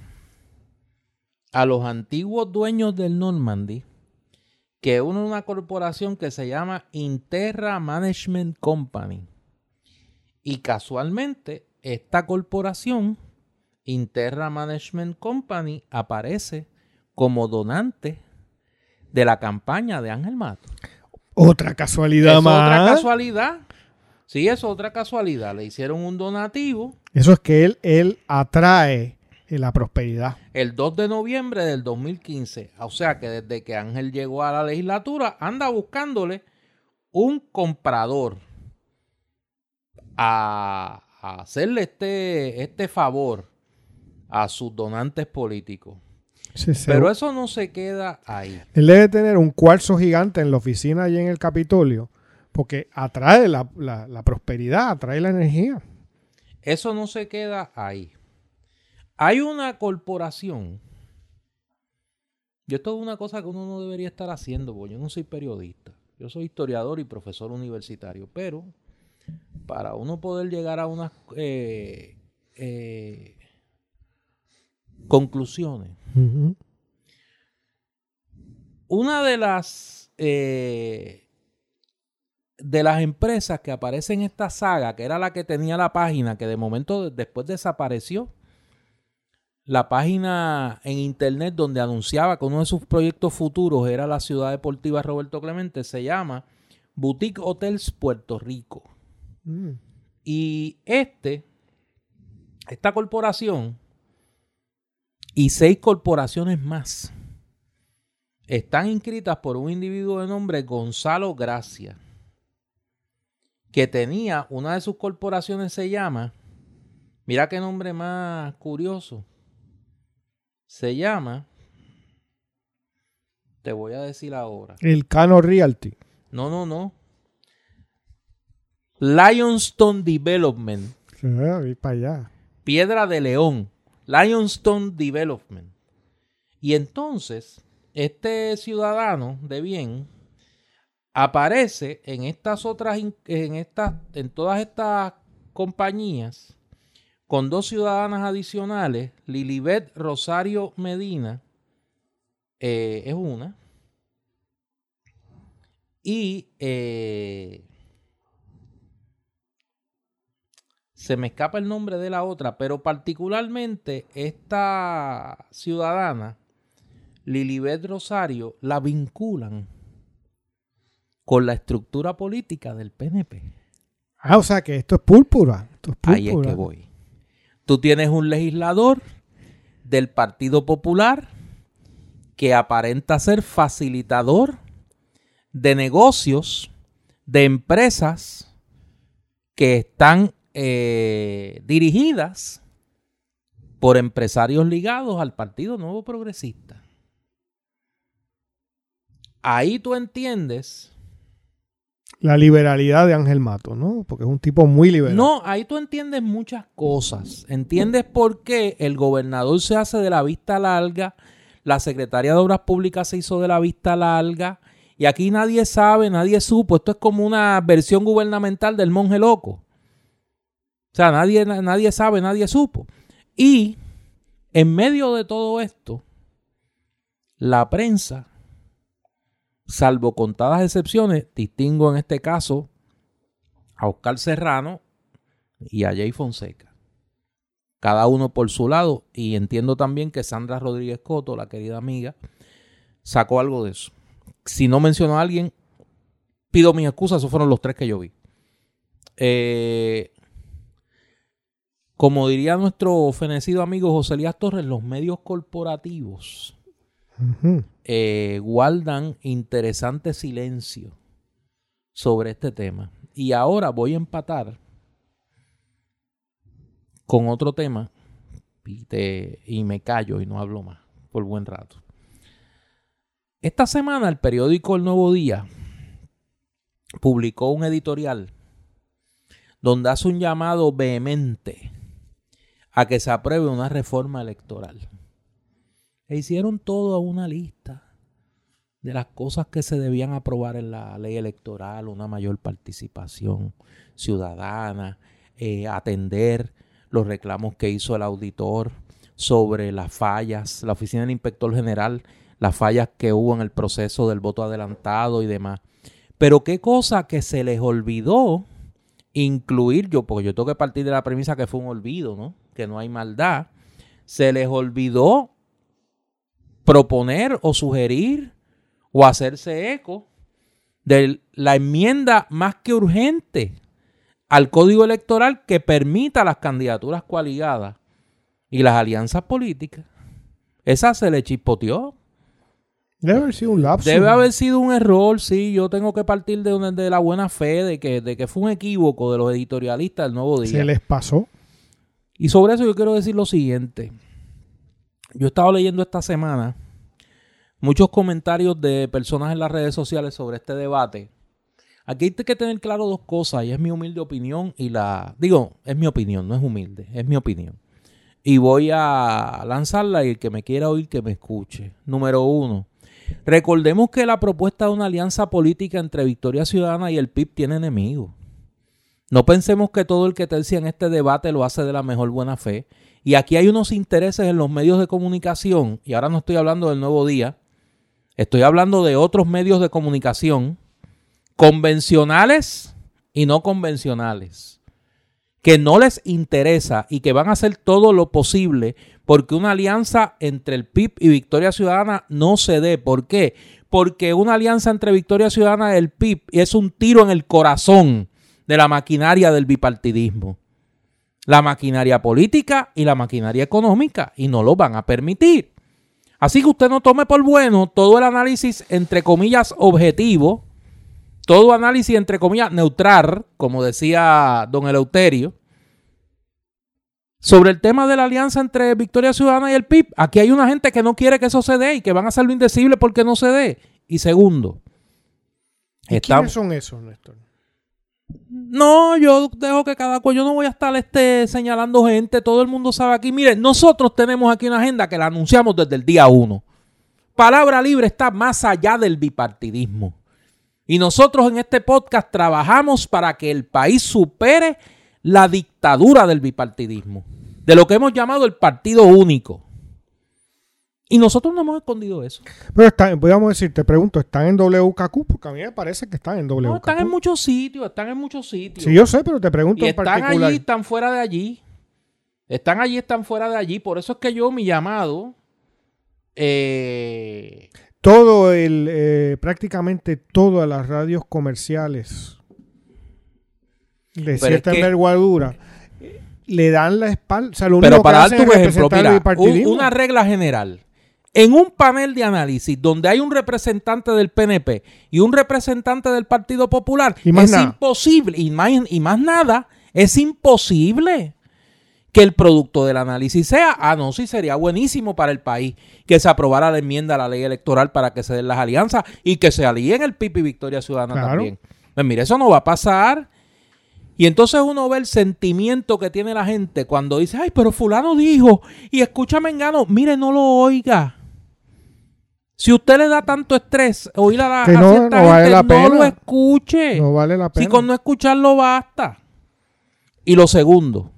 a los antiguos dueños del Normandy que une una corporación que se llama Interra Management Company. Y casualmente, esta corporación, Interra Management Company, aparece como donante de la campaña de Ángel Mato. Otra casualidad más. Otra casualidad. Sí, es otra casualidad. Le hicieron un donativo. Eso es que él, él atrae la prosperidad. El 2 de noviembre del 2015. O sea que desde que Ángel llegó a la legislatura, anda buscándole un comprador a, hacerle este, este favor a sus donantes políticos. Sí, Pero eso no se queda ahí. Él debe tener un cuarzo gigante en la oficina allí en el Capitolio, porque atrae la, la- la prosperidad, atrae la energía. Eso no se queda ahí. Hay una corporación. Y esto es una cosa que uno no debería estar haciendo, porque yo no soy periodista. Yo soy historiador y profesor universitario. Pero para uno poder llegar a unas eh, eh, conclusiones, una de las eh, de las empresas que aparece en esta saga, que era la que tenía la página, que de momento después desapareció, la página en internet donde anunciaba que uno de sus proyectos futuros era la ciudad deportiva Roberto Clemente, se llama Boutique Hotels Puerto Rico. Mm. Y este, esta corporación y seis corporaciones más están inscritas por un individuo de nombre Gonzalo Gracia, que tenía una de sus corporaciones se llama, mira qué nombre más curioso, se llama, te voy a decir ahora, El Cano Realty. no, no, no, Lionstone Development. Vi para allá. Piedra de León, Lionstone Development. Y entonces, este ciudadano de bien aparece en estas otras, en estas, en todas estas compañías con dos ciudadanas adicionales, Lilibet Rosario Medina, eh, es una, y eh, se me escapa el nombre de la otra, pero particularmente esta ciudadana, Lilibet Rosario, la vinculan con la estructura política del PNP. Ah, o sea que esto es púrpura. Esto es Ahí es que voy. Tú tienes un legislador del Partido Popular que aparenta ser facilitador de negocios de empresas que están eh, dirigidas por empresarios ligados al Partido Nuevo Progresista. Ahí tú entiendes La liberalidad de Ángel Mato, ¿no? Porque es un tipo muy liberal. No, ahí tú entiendes muchas cosas. Entiendes por qué el gobernador se hace de la vista larga, la secretaria de Obras Públicas se hizo de la vista larga, y aquí nadie sabe, nadie supo. Esto es como una versión gubernamental del monje loco. O sea, nadie, na- nadie sabe, nadie supo. Y en medio de todo esto, la prensa, salvo contadas excepciones, distingo en este caso a Oscar Serrano y a Jay Fonseca. Cada uno por su lado. Y entiendo también que Sandra Rodríguez Coto, la querida amiga, sacó algo de eso. Si no menciono a alguien, pido mis excusas. Esos fueron los tres que yo vi. Eh, como diría nuestro fenecido amigo José Elías Torres, los medios corporativos Ujú. Eh, guardan interesante silencio sobre este tema. Y ahora voy a empatar con otro tema y, te- y me callo y no hablo más por buen rato. Esta semana el periódico El Nuevo Día publicó un editorial donde hace un llamado vehemente a que se apruebe una reforma electoral. E hicieron todo una lista de las cosas que se debían aprobar en la ley electoral, una mayor participación ciudadana, eh, atender los reclamos que hizo el auditor sobre las fallas, la oficina del inspector general, las fallas que hubo en el proceso del voto adelantado y demás. Pero qué cosa que se les olvidó incluir yo, porque yo tengo que partir de la premisa que fue un olvido, ¿no? Que no hay maldad. Se les olvidó proponer o sugerir o hacerse eco de la enmienda más que urgente al código electoral que permita las candidaturas coaligadas y las alianzas políticas. Esa se le chispoteó. Debe haber sido un lapso. Debe haber sido un error, sí. Yo tengo que partir de, una- de la buena fe de que, de que fue un equívoco de los editorialistas del Nuevo Día. Se les pasó. Y sobre eso yo quiero decir lo siguiente. Yo he estado leyendo esta semana muchos comentarios de personas en las redes sociales sobre este debate. Aquí hay que tener claro dos cosas, y es mi humilde opinión y la... Digo, es mi opinión, no es humilde, es mi opinión. Y voy a lanzarla y el que me quiera oír que me escuche. Número uno, recordemos que la propuesta de una alianza política entre Victoria Ciudadana y el PIB tiene enemigos. No pensemos que todo el que tercia en este debate lo hace de la mejor buena fe. Y aquí hay unos intereses en los medios de comunicación, y ahora no estoy hablando del nuevo día, estoy hablando de otros medios de comunicación, convencionales y no convencionales, que no les interesa y que van a hacer todo lo posible porque una alianza entre el PIB y Victoria Ciudadana no se dé. ¿Por qué? Porque una alianza entre Victoria Ciudadana y el PIB es un tiro en el corazón de la maquinaria del bipartidismo la maquinaria política y la maquinaria económica y no lo van a permitir. Así que usted no tome por bueno todo el análisis entre comillas objetivo, todo análisis entre comillas neutral, como decía don Eleuterio, sobre el tema de la alianza entre Victoria Ciudadana y el PIB. Aquí hay una gente que no quiere que eso se dé y que van a hacerlo indecible porque no se dé. Y segundo, ¿quiénes son esos, Néstor? No, yo dejo que cada cual, yo no voy a estar este, señalando gente, todo el mundo sabe aquí. Miren, nosotros tenemos aquí una agenda que la anunciamos desde el día uno. Palabra libre está más allá del bipartidismo. Y nosotros en este podcast trabajamos para que el país supere la dictadura del bipartidismo, de lo que hemos llamado el partido único. Y nosotros no hemos escondido eso. Pero están, podríamos decir, te pregunto, ¿están en WKQ? Porque a mí me parece que están en WKQ. No, están en muchos sitios, están en muchos sitios. Sí, yo sé, pero te pregunto y están allí, están fuera de allí. Están allí, están fuera de allí. Por eso es que yo, mi llamado... Eh, todo el... Eh, prácticamente todas las radios comerciales de cierta envergadura eh, le dan la espalda. O sea, lo pero para dar tu ejemplo, mira, una regla general en un panel de análisis donde hay un representante del PNP y un representante del Partido Popular, es imposible, y más, y más nada, es imposible que el producto del análisis sea, ah, no, sí sería buenísimo para el país que se aprobara la enmienda a la ley electoral para que se den las alianzas y que se alíen el PIB y Victoria Ciudadana también. Pues mire, eso no va a pasar. Y entonces uno ve el sentimiento que tiene la gente cuando dice, ay, pero fulano dijo, y escúchame, engano, mire, no lo oiga. Si usted le da tanto estrés oír a la, que no, no, vale la pena. no lo escuche. No vale la pena. Si con no escucharlo basta. Y lo segundo,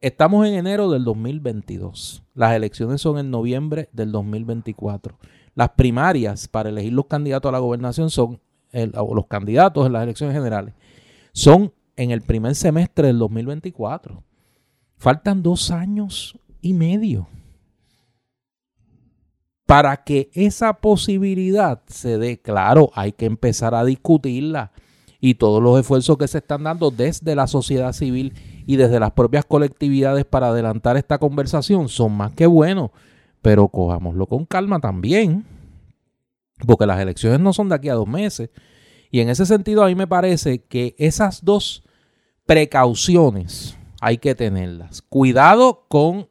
estamos en enero del 2022. Las elecciones son en noviembre del 2024. Las primarias para elegir los candidatos a la gobernación son, o los candidatos en las elecciones generales, son en el primer semestre del 2024. Faltan dos años y medio para que esa posibilidad se dé, claro, hay que empezar a discutirla y todos los esfuerzos que se están dando desde la sociedad civil y desde las propias colectividades para adelantar esta conversación son más que buenos, pero cojámoslo con calma también, porque las elecciones no son de aquí a dos meses. Y en ese sentido a mí me parece que esas dos precauciones hay que tenerlas. Cuidado con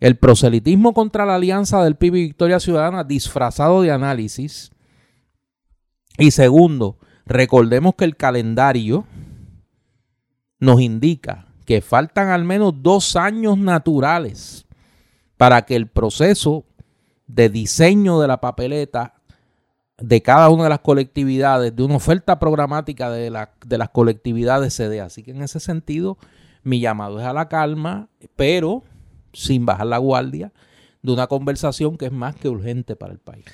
el proselitismo contra la alianza del PIB y Victoria Ciudadana disfrazado de análisis. Y segundo, recordemos que el calendario nos indica que faltan al menos dos años naturales para que el proceso de diseño de la papeleta de cada una de las colectividades, de una oferta programática de, de las colectividades se dé. Así que en ese sentido, mi llamado es a la calma, pero sin bajar la guardia de una conversación que es más que urgente para el país.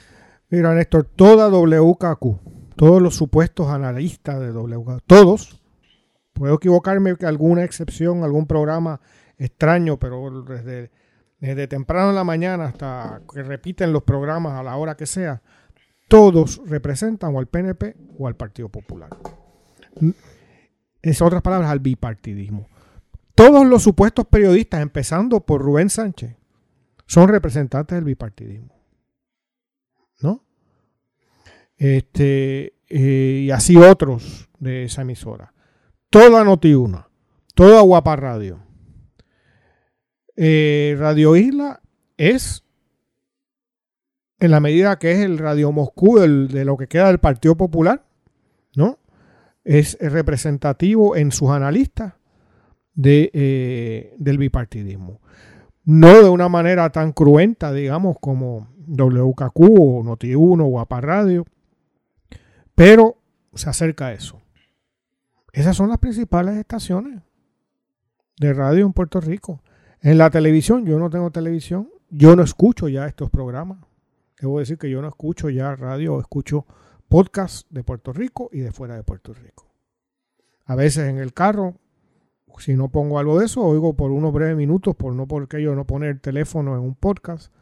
Mira, Néstor, toda WKQ, todos los supuestos analistas de WKQ, todos, puedo equivocarme que alguna excepción, algún programa extraño, pero desde, temprano en la mañana hasta que repiten los programas a la hora que sea, todos representan o al PNP o al Partido Popular. Es otras palabras, al bipartidismo. Todos los supuestos periodistas, empezando por Rubén Sánchez, son representantes del bipartidismo. ¿No? Este, eh, y así otros de esa emisora. Toda Noti1, toda Guapa Radio. Eh, Radio Isla es en la medida que es el Radio Moscú de lo que queda del Partido Popular, ¿no? Es representativo en sus analistas eh, del bipartidismo. No de una manera tan cruenta, digamos, como WKQ o Noti1 o APA Radio, pero se acerca a eso. Esas son las principales estaciones de radio en Puerto Rico. En la televisión, yo no tengo televisión, yo no escucho ya estos programas. Debo decir que yo no escucho ya radio, escucho podcast de Puerto Rico y de fuera de Puerto Rico. A veces en el carro, si no pongo algo de eso, oigo por unos breves minutos, por no porque yo no poner el teléfono en un podcast,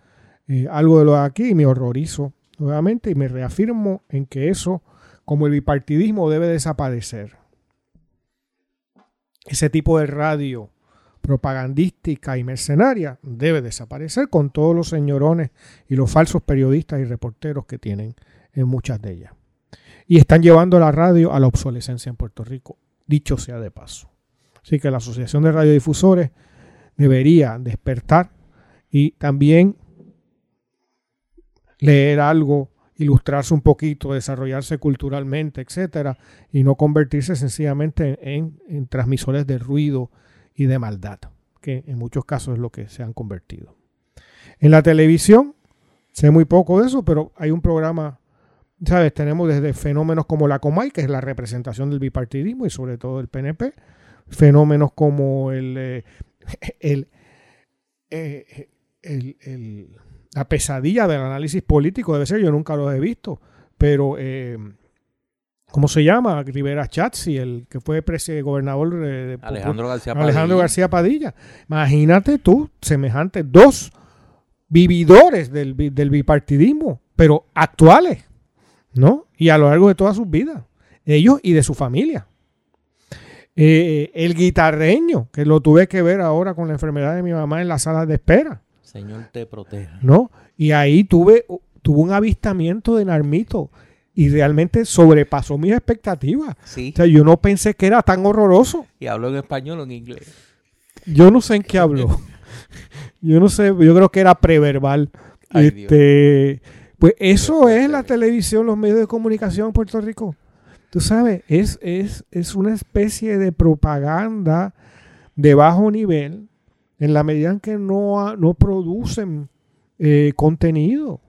eh, algo de lo de aquí y me horrorizo nuevamente y me reafirmo en que eso, como el bipartidismo, debe desaparecer. Ese tipo de radio propagandística y mercenaria debe desaparecer con todos los señorones y los falsos periodistas y reporteros que tienen en muchas de ellas. Y están llevando la radio a la obsolescencia en Puerto Rico, dicho sea de paso. Así que la Asociación de Radiodifusores debería despertar y también leer algo, ilustrarse un poquito, desarrollarse culturalmente, etcétera, y no convertirse sencillamente en, en transmisores de ruido y de maldad, que en muchos casos es lo que se han convertido. En la televisión, sé muy poco de eso, pero hay un programa, ¿sabes? Tenemos desde fenómenos como la Comay, que es la representación del bipartidismo y sobre todo del PNP, fenómenos como el, eh, eh, el, el, la pesadilla del análisis político, debe ser, yo nunca lo he visto, pero... Eh, ¿Cómo se llama? Rivera Chatzi, el que fue gobernador de, Alejandro, García Padilla. Alejandro García Padilla. Imagínate tú, semejante, dos vividores del, bipartidismo, pero actuales, ¿no? Y a lo largo de toda sus vidas, ellos y de su familia. Eh, el guitarreño, que lo tuve que ver ahora con la enfermedad de mi mamá en la sala de espera. Señor te proteja. ¿No? Y ahí tuve, tuve un avistamiento de Narmito y realmente sobrepasó mis expectativas. Sí. O sea, yo no pensé que era tan horroroso. ¿Y habló en español o en inglés? Yo no sé en qué habló. yo no sé, yo creo que era preverbal. este, pues eso es la televisión, los medios de comunicación en Puerto Rico. Tú sabes, es, es, es una especie de propaganda de bajo nivel en la medida en que no, no producen eh, contenido,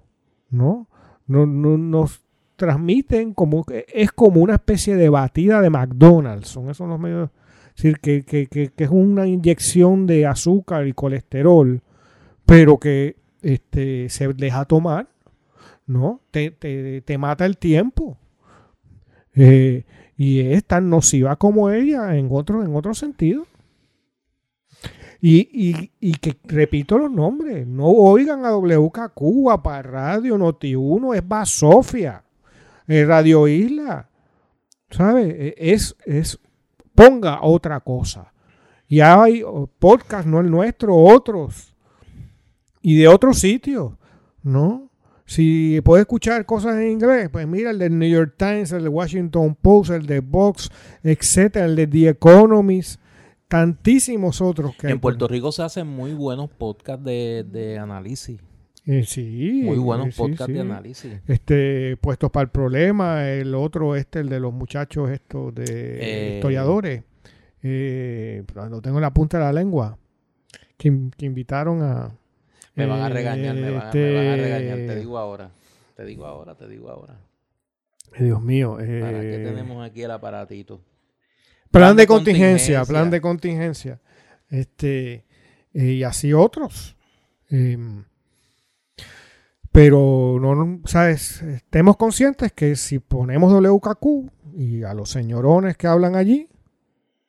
¿no? No, no, nos transmiten como es como una especie de batida de McDonald's. Son esos los medios. Es decir, que, que, que, es una inyección de azúcar y colesterol, pero que este, se deja tomar, ¿no? Te, te, te mata el tiempo. Eh, y es tan nociva como ella en otro, en sentido. Y, y, y, que repito los nombres, no oigan a WKQ, a para Radio, Noti1, es Basofia. Radio Isla. ¿Sabe? E, es, es, ponga otra cosa. Y hay podcast, no el nuestro, otros. Y de otros sitios, ¿no? Si puede escuchar cosas en inglés, pues mira el del New York Times, el de Washington Post, el de Vox, etcétera, el de The Economist, tantísimos otros que En Puerto Rico se hacen muy buenos podcasts de, de análisis. Eh, sí. Muy buenos podcasts de análisis. Este, puestos para el problema, el otro, este, el de los muchachos estos de eh, historiadores. Eh, lo tengo en la punta de la lengua. Que, invitaron a. Me van a regañar, me van, a regañar, te digo ahora. Te digo ahora, te digo ahora. Dios mío. ¿Para qué tenemos aquí el aparatito? Plan, de, contingencia, plan de contingencia. Este, y así otros. Em, pero no, ¿sabes? Estemos conscientes que si ponemos WKQ y a los señorones que hablan allí,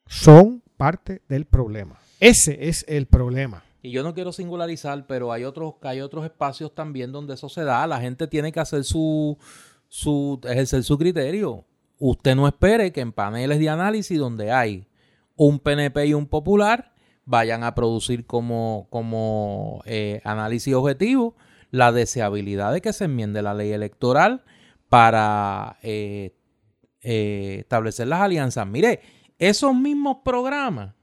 son parte del problema. Ese es el problema. Y yo no quiero singularizar, pero hay otros, hay otros espacios también donde eso se da. La gente tiene que hacer su, su, ejercer su criterio. Usted no espere que en paneles de análisis donde hay un PNP y un popular vayan a producir como, como eh, análisis objetivo la deseabilidad de que se enmiende la ley electoral para eh, eh, establecer las alianzas. Mire, esos mismos programas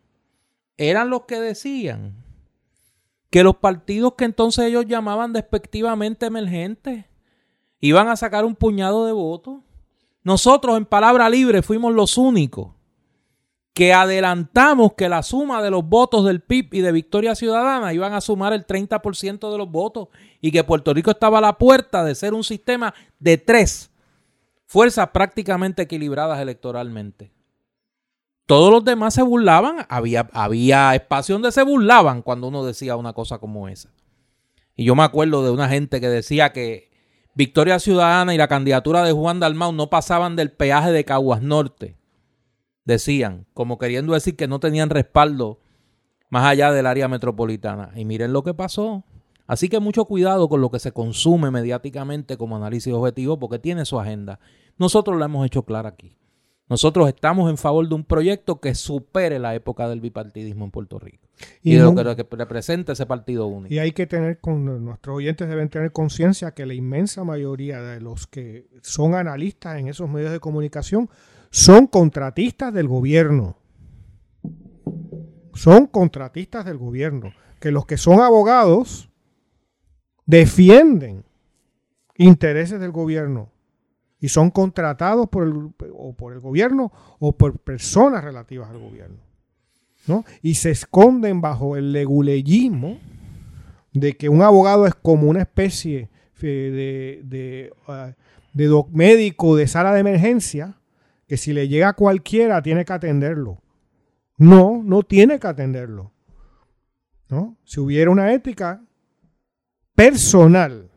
eran los que decían que los partidos que entonces ellos llamaban despectivamente emergentes, Iban a sacar un puñado de votos. Nosotros en palabra libre fuimos los únicos que adelantamos que la suma de los votos del PIB y de Victoria Ciudadana iban a sumar el 30% de los votos y que Puerto Rico estaba a la puerta de ser un sistema de tres fuerzas prácticamente equilibradas electoralmente. Todos los demás se burlaban, había, había espacio donde se burlaban cuando uno decía una cosa como esa. Y yo me acuerdo de una gente que decía que Victoria Ciudadana y la candidatura de Juan Dalmau no pasaban del peaje de Caguas Norte decían, como queriendo decir que no tenían respaldo más allá del área metropolitana. Y miren lo que pasó. Así que mucho cuidado con lo que se consume mediáticamente como análisis objetivo porque tiene su agenda. Nosotros lo hemos hecho claro aquí. Nosotros estamos en favor de un proyecto que supere la época del bipartidismo en Puerto Rico. Y, de lo que, representa ese partido único. Y hay que tener, con nuestros oyentes deben tener conciencia que la inmensa mayoría de los que son analistas en esos medios de comunicación son contratistas del gobierno. Son contratistas del gobierno. Que los que son abogados defienden intereses del gobierno y son contratados por el, o por el gobierno o por personas relativas al gobierno. ¿no? Y se esconden bajo el leguleyismo de que un abogado es como una especie de, de, ah, de médico de sala de emergencia que si le llega a cualquiera tiene que atenderlo. No, no tiene que atenderlo. ¿no? Si hubiera una ética personal,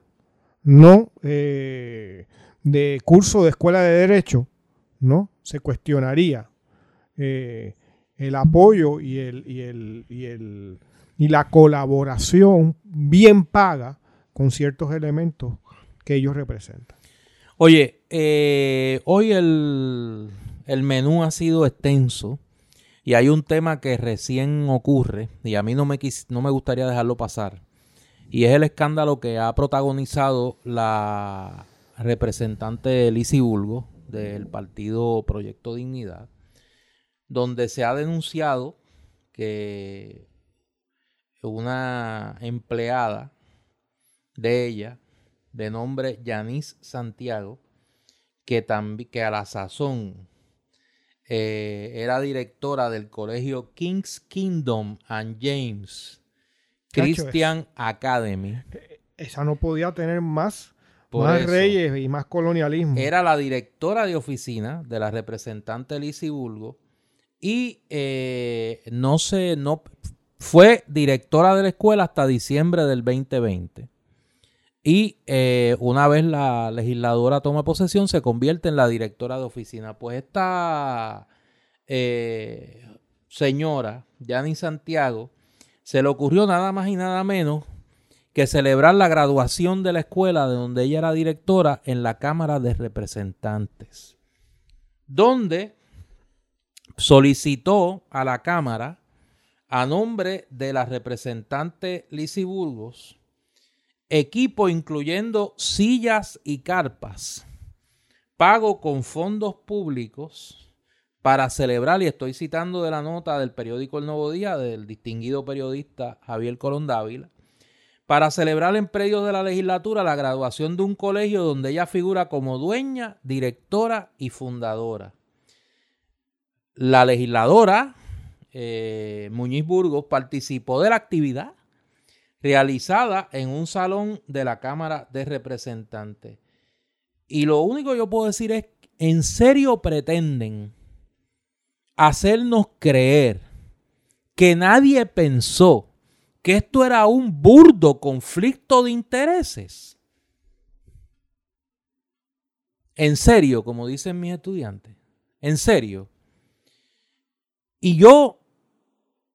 no eh, de curso de escuela de derecho, ¿no? Se cuestionaría eh, el apoyo y, el, y, el, y, el, y la colaboración bien paga con ciertos elementos que ellos representan. Oye, eh, hoy el, menú ha sido extenso y hay un tema que recién ocurre y a mí no me, no me gustaría dejarlo pasar. Y es el escándalo que ha protagonizado la representante Lisi Bulgo del partido Proyecto Dignidad, donde se ha denunciado que una empleada de ella de nombre Yanis Santiago, que, que a la sazón eh, era directora del colegio King's Kingdom and James Christian Academy. Esa no podía tener más, más reyes y más colonialismo. Era la directora de oficina de la representante Lizzie Bulgo y eh, no se, no, fue directora de la escuela hasta diciembre del 2020. Y eh, una vez la legisladora toma posesión, se convierte en la directora de oficina. Pues esta eh, señora, Yani Santiago, se le ocurrió nada más y nada menos que celebrar la graduación de la escuela de donde ella era directora en la Cámara de Representantes, donde solicitó a la Cámara, a nombre de la representante Lizzie Burgos, equipo incluyendo sillas y carpas, pago con fondos públicos para celebrar, y estoy citando de la nota del periódico El Nuevo Día del distinguido periodista Javier Colón Dávila, para celebrar en predio de la legislatura la graduación de un colegio donde ella figura como dueña, directora y fundadora. La legisladora eh, Muñiz Burgos participó de la actividad realizada en un salón de la Cámara de Representantes. Y lo único que yo puedo decir es, ¿en serio pretenden hacernos creer que nadie pensó que esto era un burdo conflicto de intereses? En serio, como dicen mis estudiantes. En serio. Y yo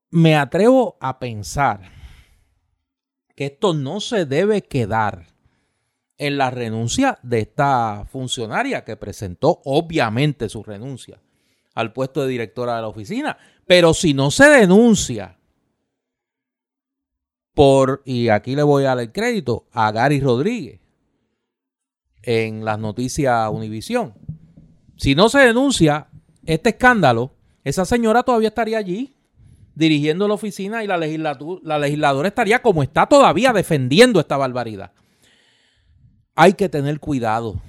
me atrevo a pensar que esto no se debe quedar en la renuncia de esta funcionaria que presentó obviamente su renuncia al puesto de directora de la oficina. Pero si no se denuncia y aquí le voy a dar el crédito, a Gary Rodríguez en las noticias Univisión. Si no se denuncia este escándalo, esa señora todavía estaría allí dirigiendo la oficina y la, legislatura, la legisladora estaría como está todavía defendiendo esta barbaridad. hay que tener cuidado.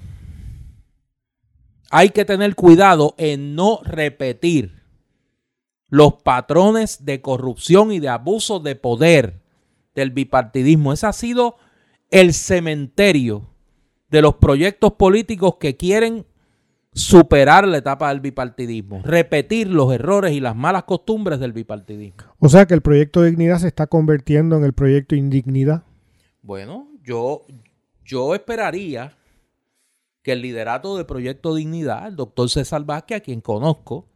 Hay que tener cuidado en no repetir los patrones de corrupción y de abuso de poder del bipartidismo. Ese ha sido el cementerio de los proyectos políticos que quieren superar la etapa del bipartidismo, repetir los errores y las malas costumbres del bipartidismo. O sea que el proyecto Dignidad se está convirtiendo en el proyecto Indignidad. Bueno, yo, yo esperaría que el liderato del proyecto Dignidad, el doctor César Vázquez, a quien conozco,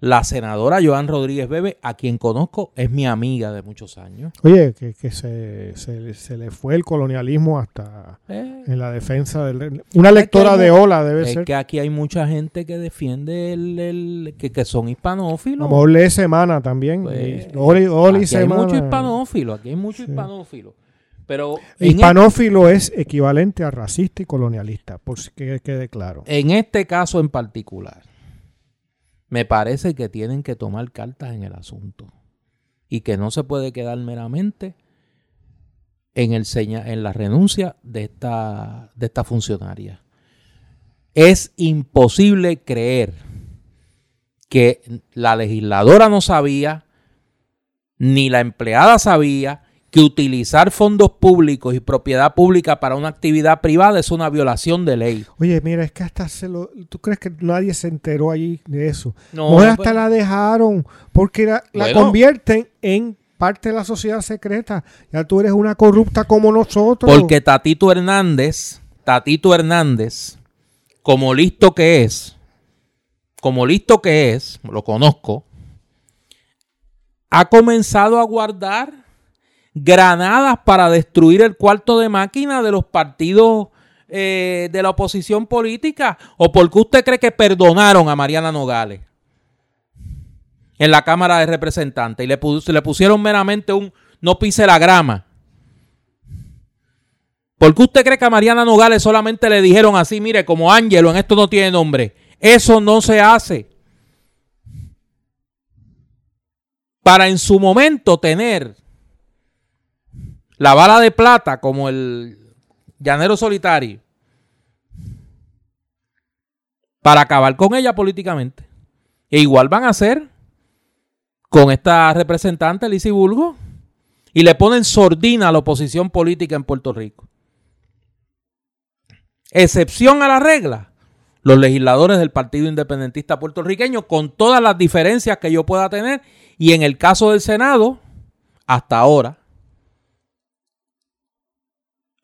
la senadora Joan Rodríguez Bebe, a quien conozco, es mi amiga de muchos años. Oye, que, que se, se, se, le fue el colonialismo hasta eh. en la defensa del... Una lectora de Ola debe es ser. que aquí hay mucha gente que defiende el, el que, que, son hispanófilos. Como lee Semana también. Pues, aquí Semana. hay mucho hispanófilo, aquí hay mucho sí. hispanófilo. Pero Hispanófilo es equivalente a racista y colonialista, por si que quede claro. En este caso en particular, me parece que tienen que tomar cartas en el asunto y que no se puede quedar meramente en, el seña, en la renuncia de esta, de esta funcionaria. Es imposible creer que la legisladora no sabía, ni la empleada sabía, que utilizar fondos públicos y propiedad pública para una actividad privada es una violación de ley. Oye, mira, es que hasta se lo... ¿Tú crees que nadie se enteró allí de eso? No, no hasta pues, la dejaron porque la, bueno, convierten en parte de la sociedad secreta. Ya tú eres una corrupta como nosotros. Porque Tatito Hernández, Tatito Hernández, como listo que es, como listo que es, lo conozco, ha comenzado a guardar granadas para destruir el cuarto de máquina de los partidos eh, de la oposición política? ¿O por qué usted cree que perdonaron a Mariana Nogales en la Cámara de Representantes y le, le pusieron meramente un no pise la grama? ¿Por qué usted cree que a Mariana Nogales solamente le dijeron así, mire, como Ángelo, en esto no tiene nombre? Eso no se hace. Para en su momento tener la bala de plata como el llanero solitario para acabar con ella políticamente. E igual van a hacer con esta representante Lizy Bulgo y le ponen sordina a la oposición política en Puerto Rico. Excepción a la regla, los legisladores del Partido Independentista puertorriqueño, con todas las diferencias que yo pueda tener, y en el caso del Senado, hasta ahora,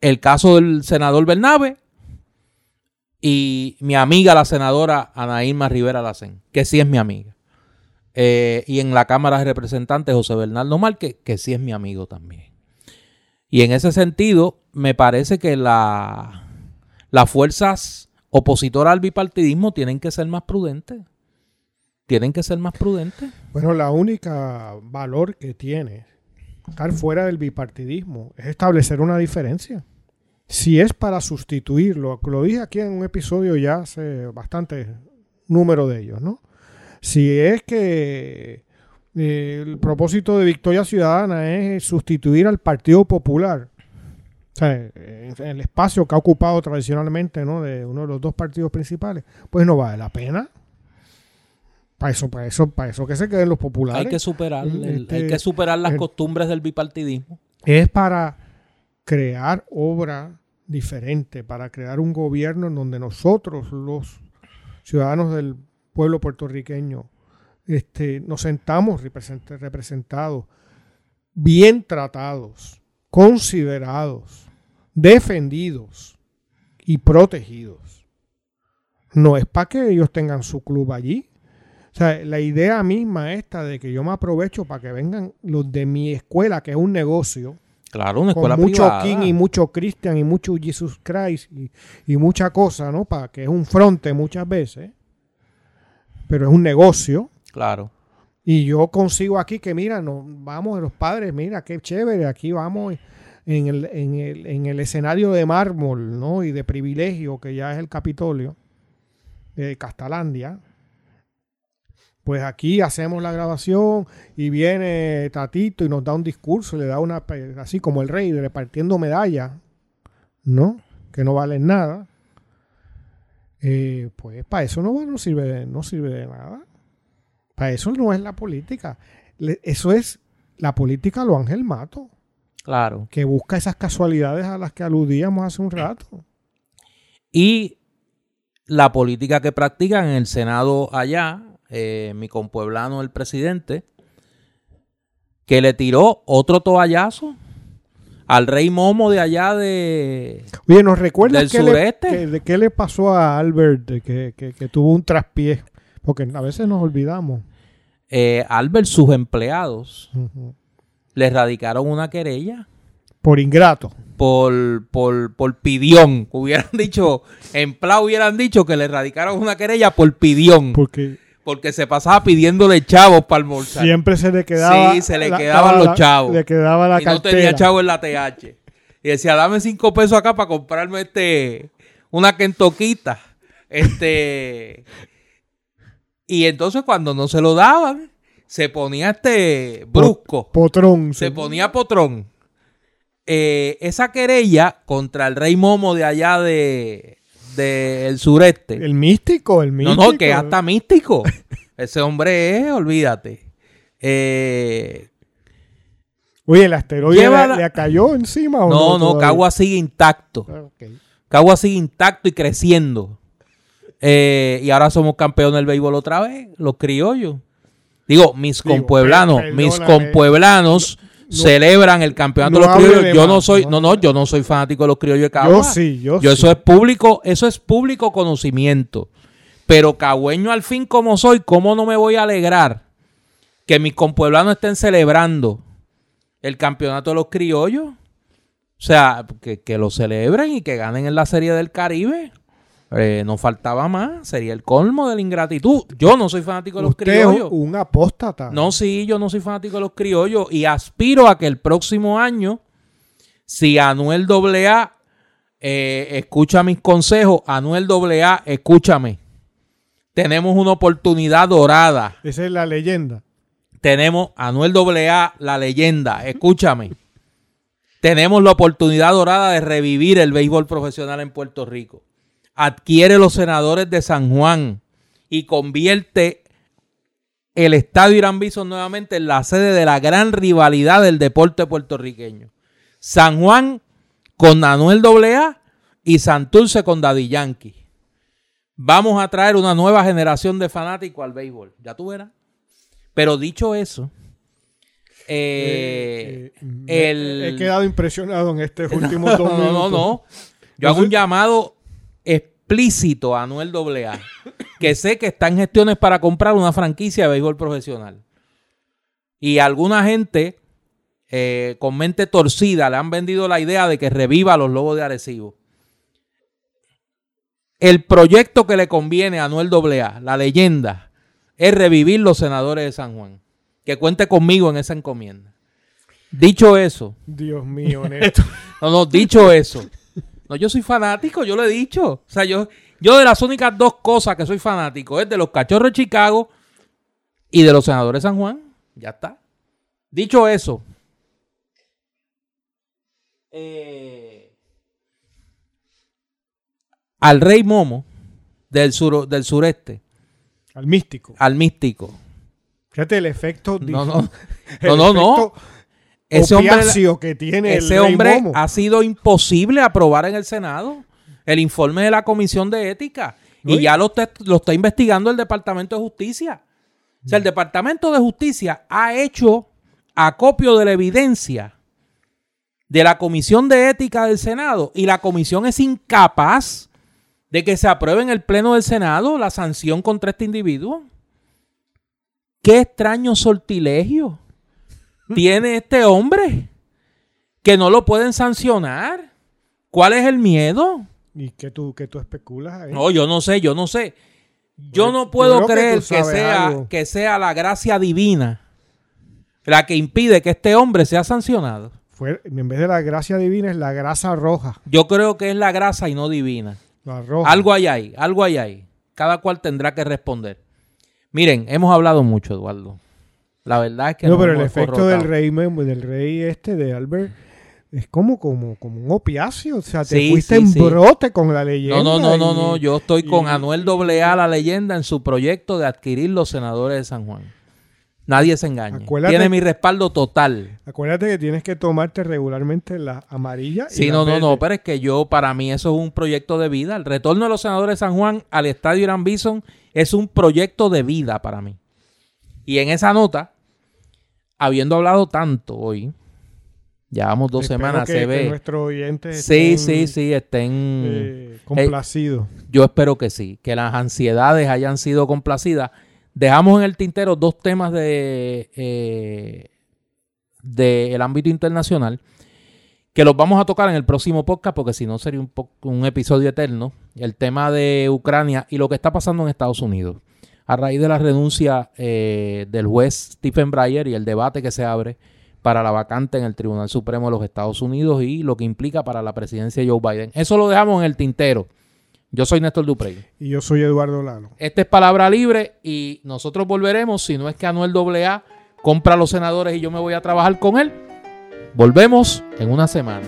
el caso del senador Bernabe y mi amiga la senadora Anaíma Rivera Lacen, que sí es mi amiga. Eh, y en la Cámara de Representantes José Bernardo Márquez, que sí es mi amigo también. Y en ese sentido, me parece que la, las fuerzas opositoras al bipartidismo tienen que ser más prudentes. Tienen que ser más prudentes. Bueno, la única valor que tiene estar fuera del bipartidismo es establecer una diferencia. Si es para sustituirlo, lo dije aquí en un episodio ya hace bastante número de ellos, ¿no? Si es que eh, el propósito de Victoria Ciudadana es sustituir al Partido Popular, o sea, en el espacio que ha ocupado tradicionalmente, ¿no? De uno de los dos partidos principales, pues no vale la pena. Para eso, para eso, para eso que se queden los populares. Hay que superar, este, hay que superar las el, costumbres del bipartidismo. Es para crear obra diferente, para crear un gobierno en donde nosotros, los ciudadanos del pueblo puertorriqueño, este, nos sentamos representados, bien tratados, considerados, defendidos y protegidos. No es para que ellos tengan su club allí, o sea, la idea misma esta de que yo me aprovecho para que vengan los de mi escuela, que es un negocio. Claro, una escuela con mucho privada. King y mucho Christian y mucho Jesus Christ y, y mucha cosa, ¿no? Para que es un fronte muchas veces. Pero es un negocio. Claro. Y yo consigo aquí que, mira, nos vamos los padres, mira, qué chévere, aquí vamos en el, en el, en el escenario de mármol, ¿no? Y de privilegio, que ya es el Capitolio de Castalandia pues aquí hacemos la grabación y viene Tatito y nos da un discurso, le da una, así como el rey, repartiendo medallas, ¿no? que no valen nada, eh, pues para eso no, no, sirve de, no sirve de nada. Para eso no es la política. Le- eso es la política lo Ángel Mato, Claro. que busca esas casualidades a las que aludíamos hace un rato. Y la política que practican en el Senado allá, eh, mi compueblano, el presidente, que le tiró otro toallazo al rey Momo de allá de... Oye, ¿nos recuerdas ¿Del qué le, sureste? que- de qué le pasó a Albert que, que- que tuvo un traspié? Porque a veces nos olvidamos. eh, Albert, sus empleados, le radicaron una querella Por ingrato. por, por, por pidión. Hubieran dicho, en Pla hubieran dicho que le radicaron una querella por pidión. Porque porque se pasaba pidiéndole chavos para almorzar. siempre se le quedaba. Sí, se le la- quedaban la- los chavos. Le quedaba la y no cartera. tenía chavo en la TH. Y decía, dame cinco pesos acá para comprarme este una kentoquita. Este. y entonces cuando no se lo daban, se ponía este brusco. Potrón. Se ponía potrón. Eh, esa querella contra el rey Momo de allá de del sureste. El místico, el No, místico. no, que es hasta místico. Ese hombre es, olvídate. Eh, Oye, el asteroide la- le cayó encima o no. no, no? Cagua sigue intacto. Ah. Cagua sigue intacto y creciendo. Eh, y ahora somos campeones del béisbol otra vez, los criollos. Digo, mis Digo, compueblanos, mis perdóname. Celebran el campeonato no de los criollos. Yo más, no soy, no. no, yo no soy fanático de los criollos de Cagua. Yo sí, yo, Yo sí. eso es público, eso es público conocimiento. Pero cagüeño al fin como soy, ¿cómo no me voy a alegrar que mis compueblanos estén celebrando el campeonato de los criollos? O sea, que, que lo celebren y que ganen en la Serie del Caribe. Eh, no faltaba más, sería el colmo de la ingratitud. Yo no soy fanático de los Usted es criollos. un apóstata. No, sí, yo no soy fanático de los criollos y aspiro a que el próximo año, si Anuel AA eh, escucha mis consejos, Anuel AA, escúchame. Tenemos una oportunidad dorada. Esa es la leyenda. Tenemos Anuel AA, la leyenda, escúchame. Tenemos la oportunidad dorada de revivir el béisbol profesional en Puerto Rico. Adquiere los senadores de San Juan y convierte el Estadio Irán Bison nuevamente en la sede de la gran rivalidad del deporte puertorriqueño. San Juan con Anuel AA y Santurce con Daddy Yankee. Vamos a traer una nueva generación de fanáticos al béisbol. Ya tú verás. Pero dicho eso, eh, Eh, el- He quedado impresionado en estos últimos dos no, minutos. no, no. Yo hago un llamado explícito a Anuel AA, que sé que está en gestiones para comprar una franquicia de béisbol profesional. Y alguna gente eh, con mente torcida le han vendido la idea de que reviva a los Lobos de Arecibo. El proyecto que le conviene a Anuel AA, la leyenda, es revivir los senadores de San Juan. Que cuente conmigo en esa encomienda. Dicho eso, Dios mío, Néstor. no, no, dicho eso. No, yo soy fanático, yo lo he dicho. O sea, yo, yo de las únicas dos cosas que soy fanático es de los cachorros de Chicago y de los senadores de San Juan. Ya está. Dicho eso. eh, al rey Momo del, sur, del sureste, Al místico. al místico. Fíjate el efecto. No, no. el No, no, no. Ese hombre, que tiene el ese rey hombre Momo. ha sido imposible aprobar en el Senado el informe de la Comisión de Ética. Y ya lo, lo está investigando el Departamento de Justicia. O sea, el Departamento de Justicia ha hecho acopio de la evidencia de la Comisión de Ética del Senado y la Comisión es incapaz de que se apruebe en el Pleno del Senado la sanción contra este individuo. Qué extraño sortilegio tiene este hombre que no lo pueden sancionar. ¿Cuál es el miedo? ¿Y qué tú, qué tú especulas ahí? No, yo no sé, yo no sé. Yo no puedo que creer que, sea, algo. que sea la gracia divina la que impide que este hombre sea sancionado. Fue, en vez de la gracia divina es la grasa roja. Yo creo que es la grasa y no divina. La roja. Algo hay ahí, algo hay ahí. Cada cual tendrá que responder. Miren, hemos hablado mucho, Eduardo. La verdad es que no, nos pero el efecto del rey, del rey este, de Albert, es como, como, como un opiáceo. O sea, te Sí, fuiste sí, en sí. brote con la leyenda. No, no, no, no, y- no. Yo estoy con Anuel AA, la leyenda, en su proyecto de adquirir los senadores de San Juan. Nadie se. Acuérdate- Tiene mi respaldo total. Acuérdate que tienes que tomarte regularmente la amarilla. y Sí, no, no, verde. no, pero es que yo, para mí, eso es un proyecto de vida. El retorno de los senadores de San Juan al estadio Irán Bison es un proyecto de vida para mí. Y en esa nota, habiendo hablado tanto hoy, llevamos dos Espero semanas, que- se que ve. nuestros oyentes Sí, estén, sí, sí, estén. eh, complacidos. Yo espero que sí, que las ansiedades hayan sido complacidas. Dejamos en el tintero dos temas de eh, del ámbito internacional que los vamos a tocar en el próximo podcast porque si no sería un, un episodio eterno. El tema de Ucrania y lo que está pasando en Estados Unidos. A raíz de la renuncia eh, del juez Stephen Breyer y el debate que se abre para la vacante en el Tribunal Supremo de los Estados Unidos y lo que implica para la presidencia de Joe Biden. Eso lo dejamos en el tintero. Yo soy Néstor Duprey. Y yo soy Eduardo Lalo. Esta es palabra libre y nosotros volveremos, si no es que Anuel AA compra a los senadores y yo me voy a trabajar con él. Volvemos en una semana.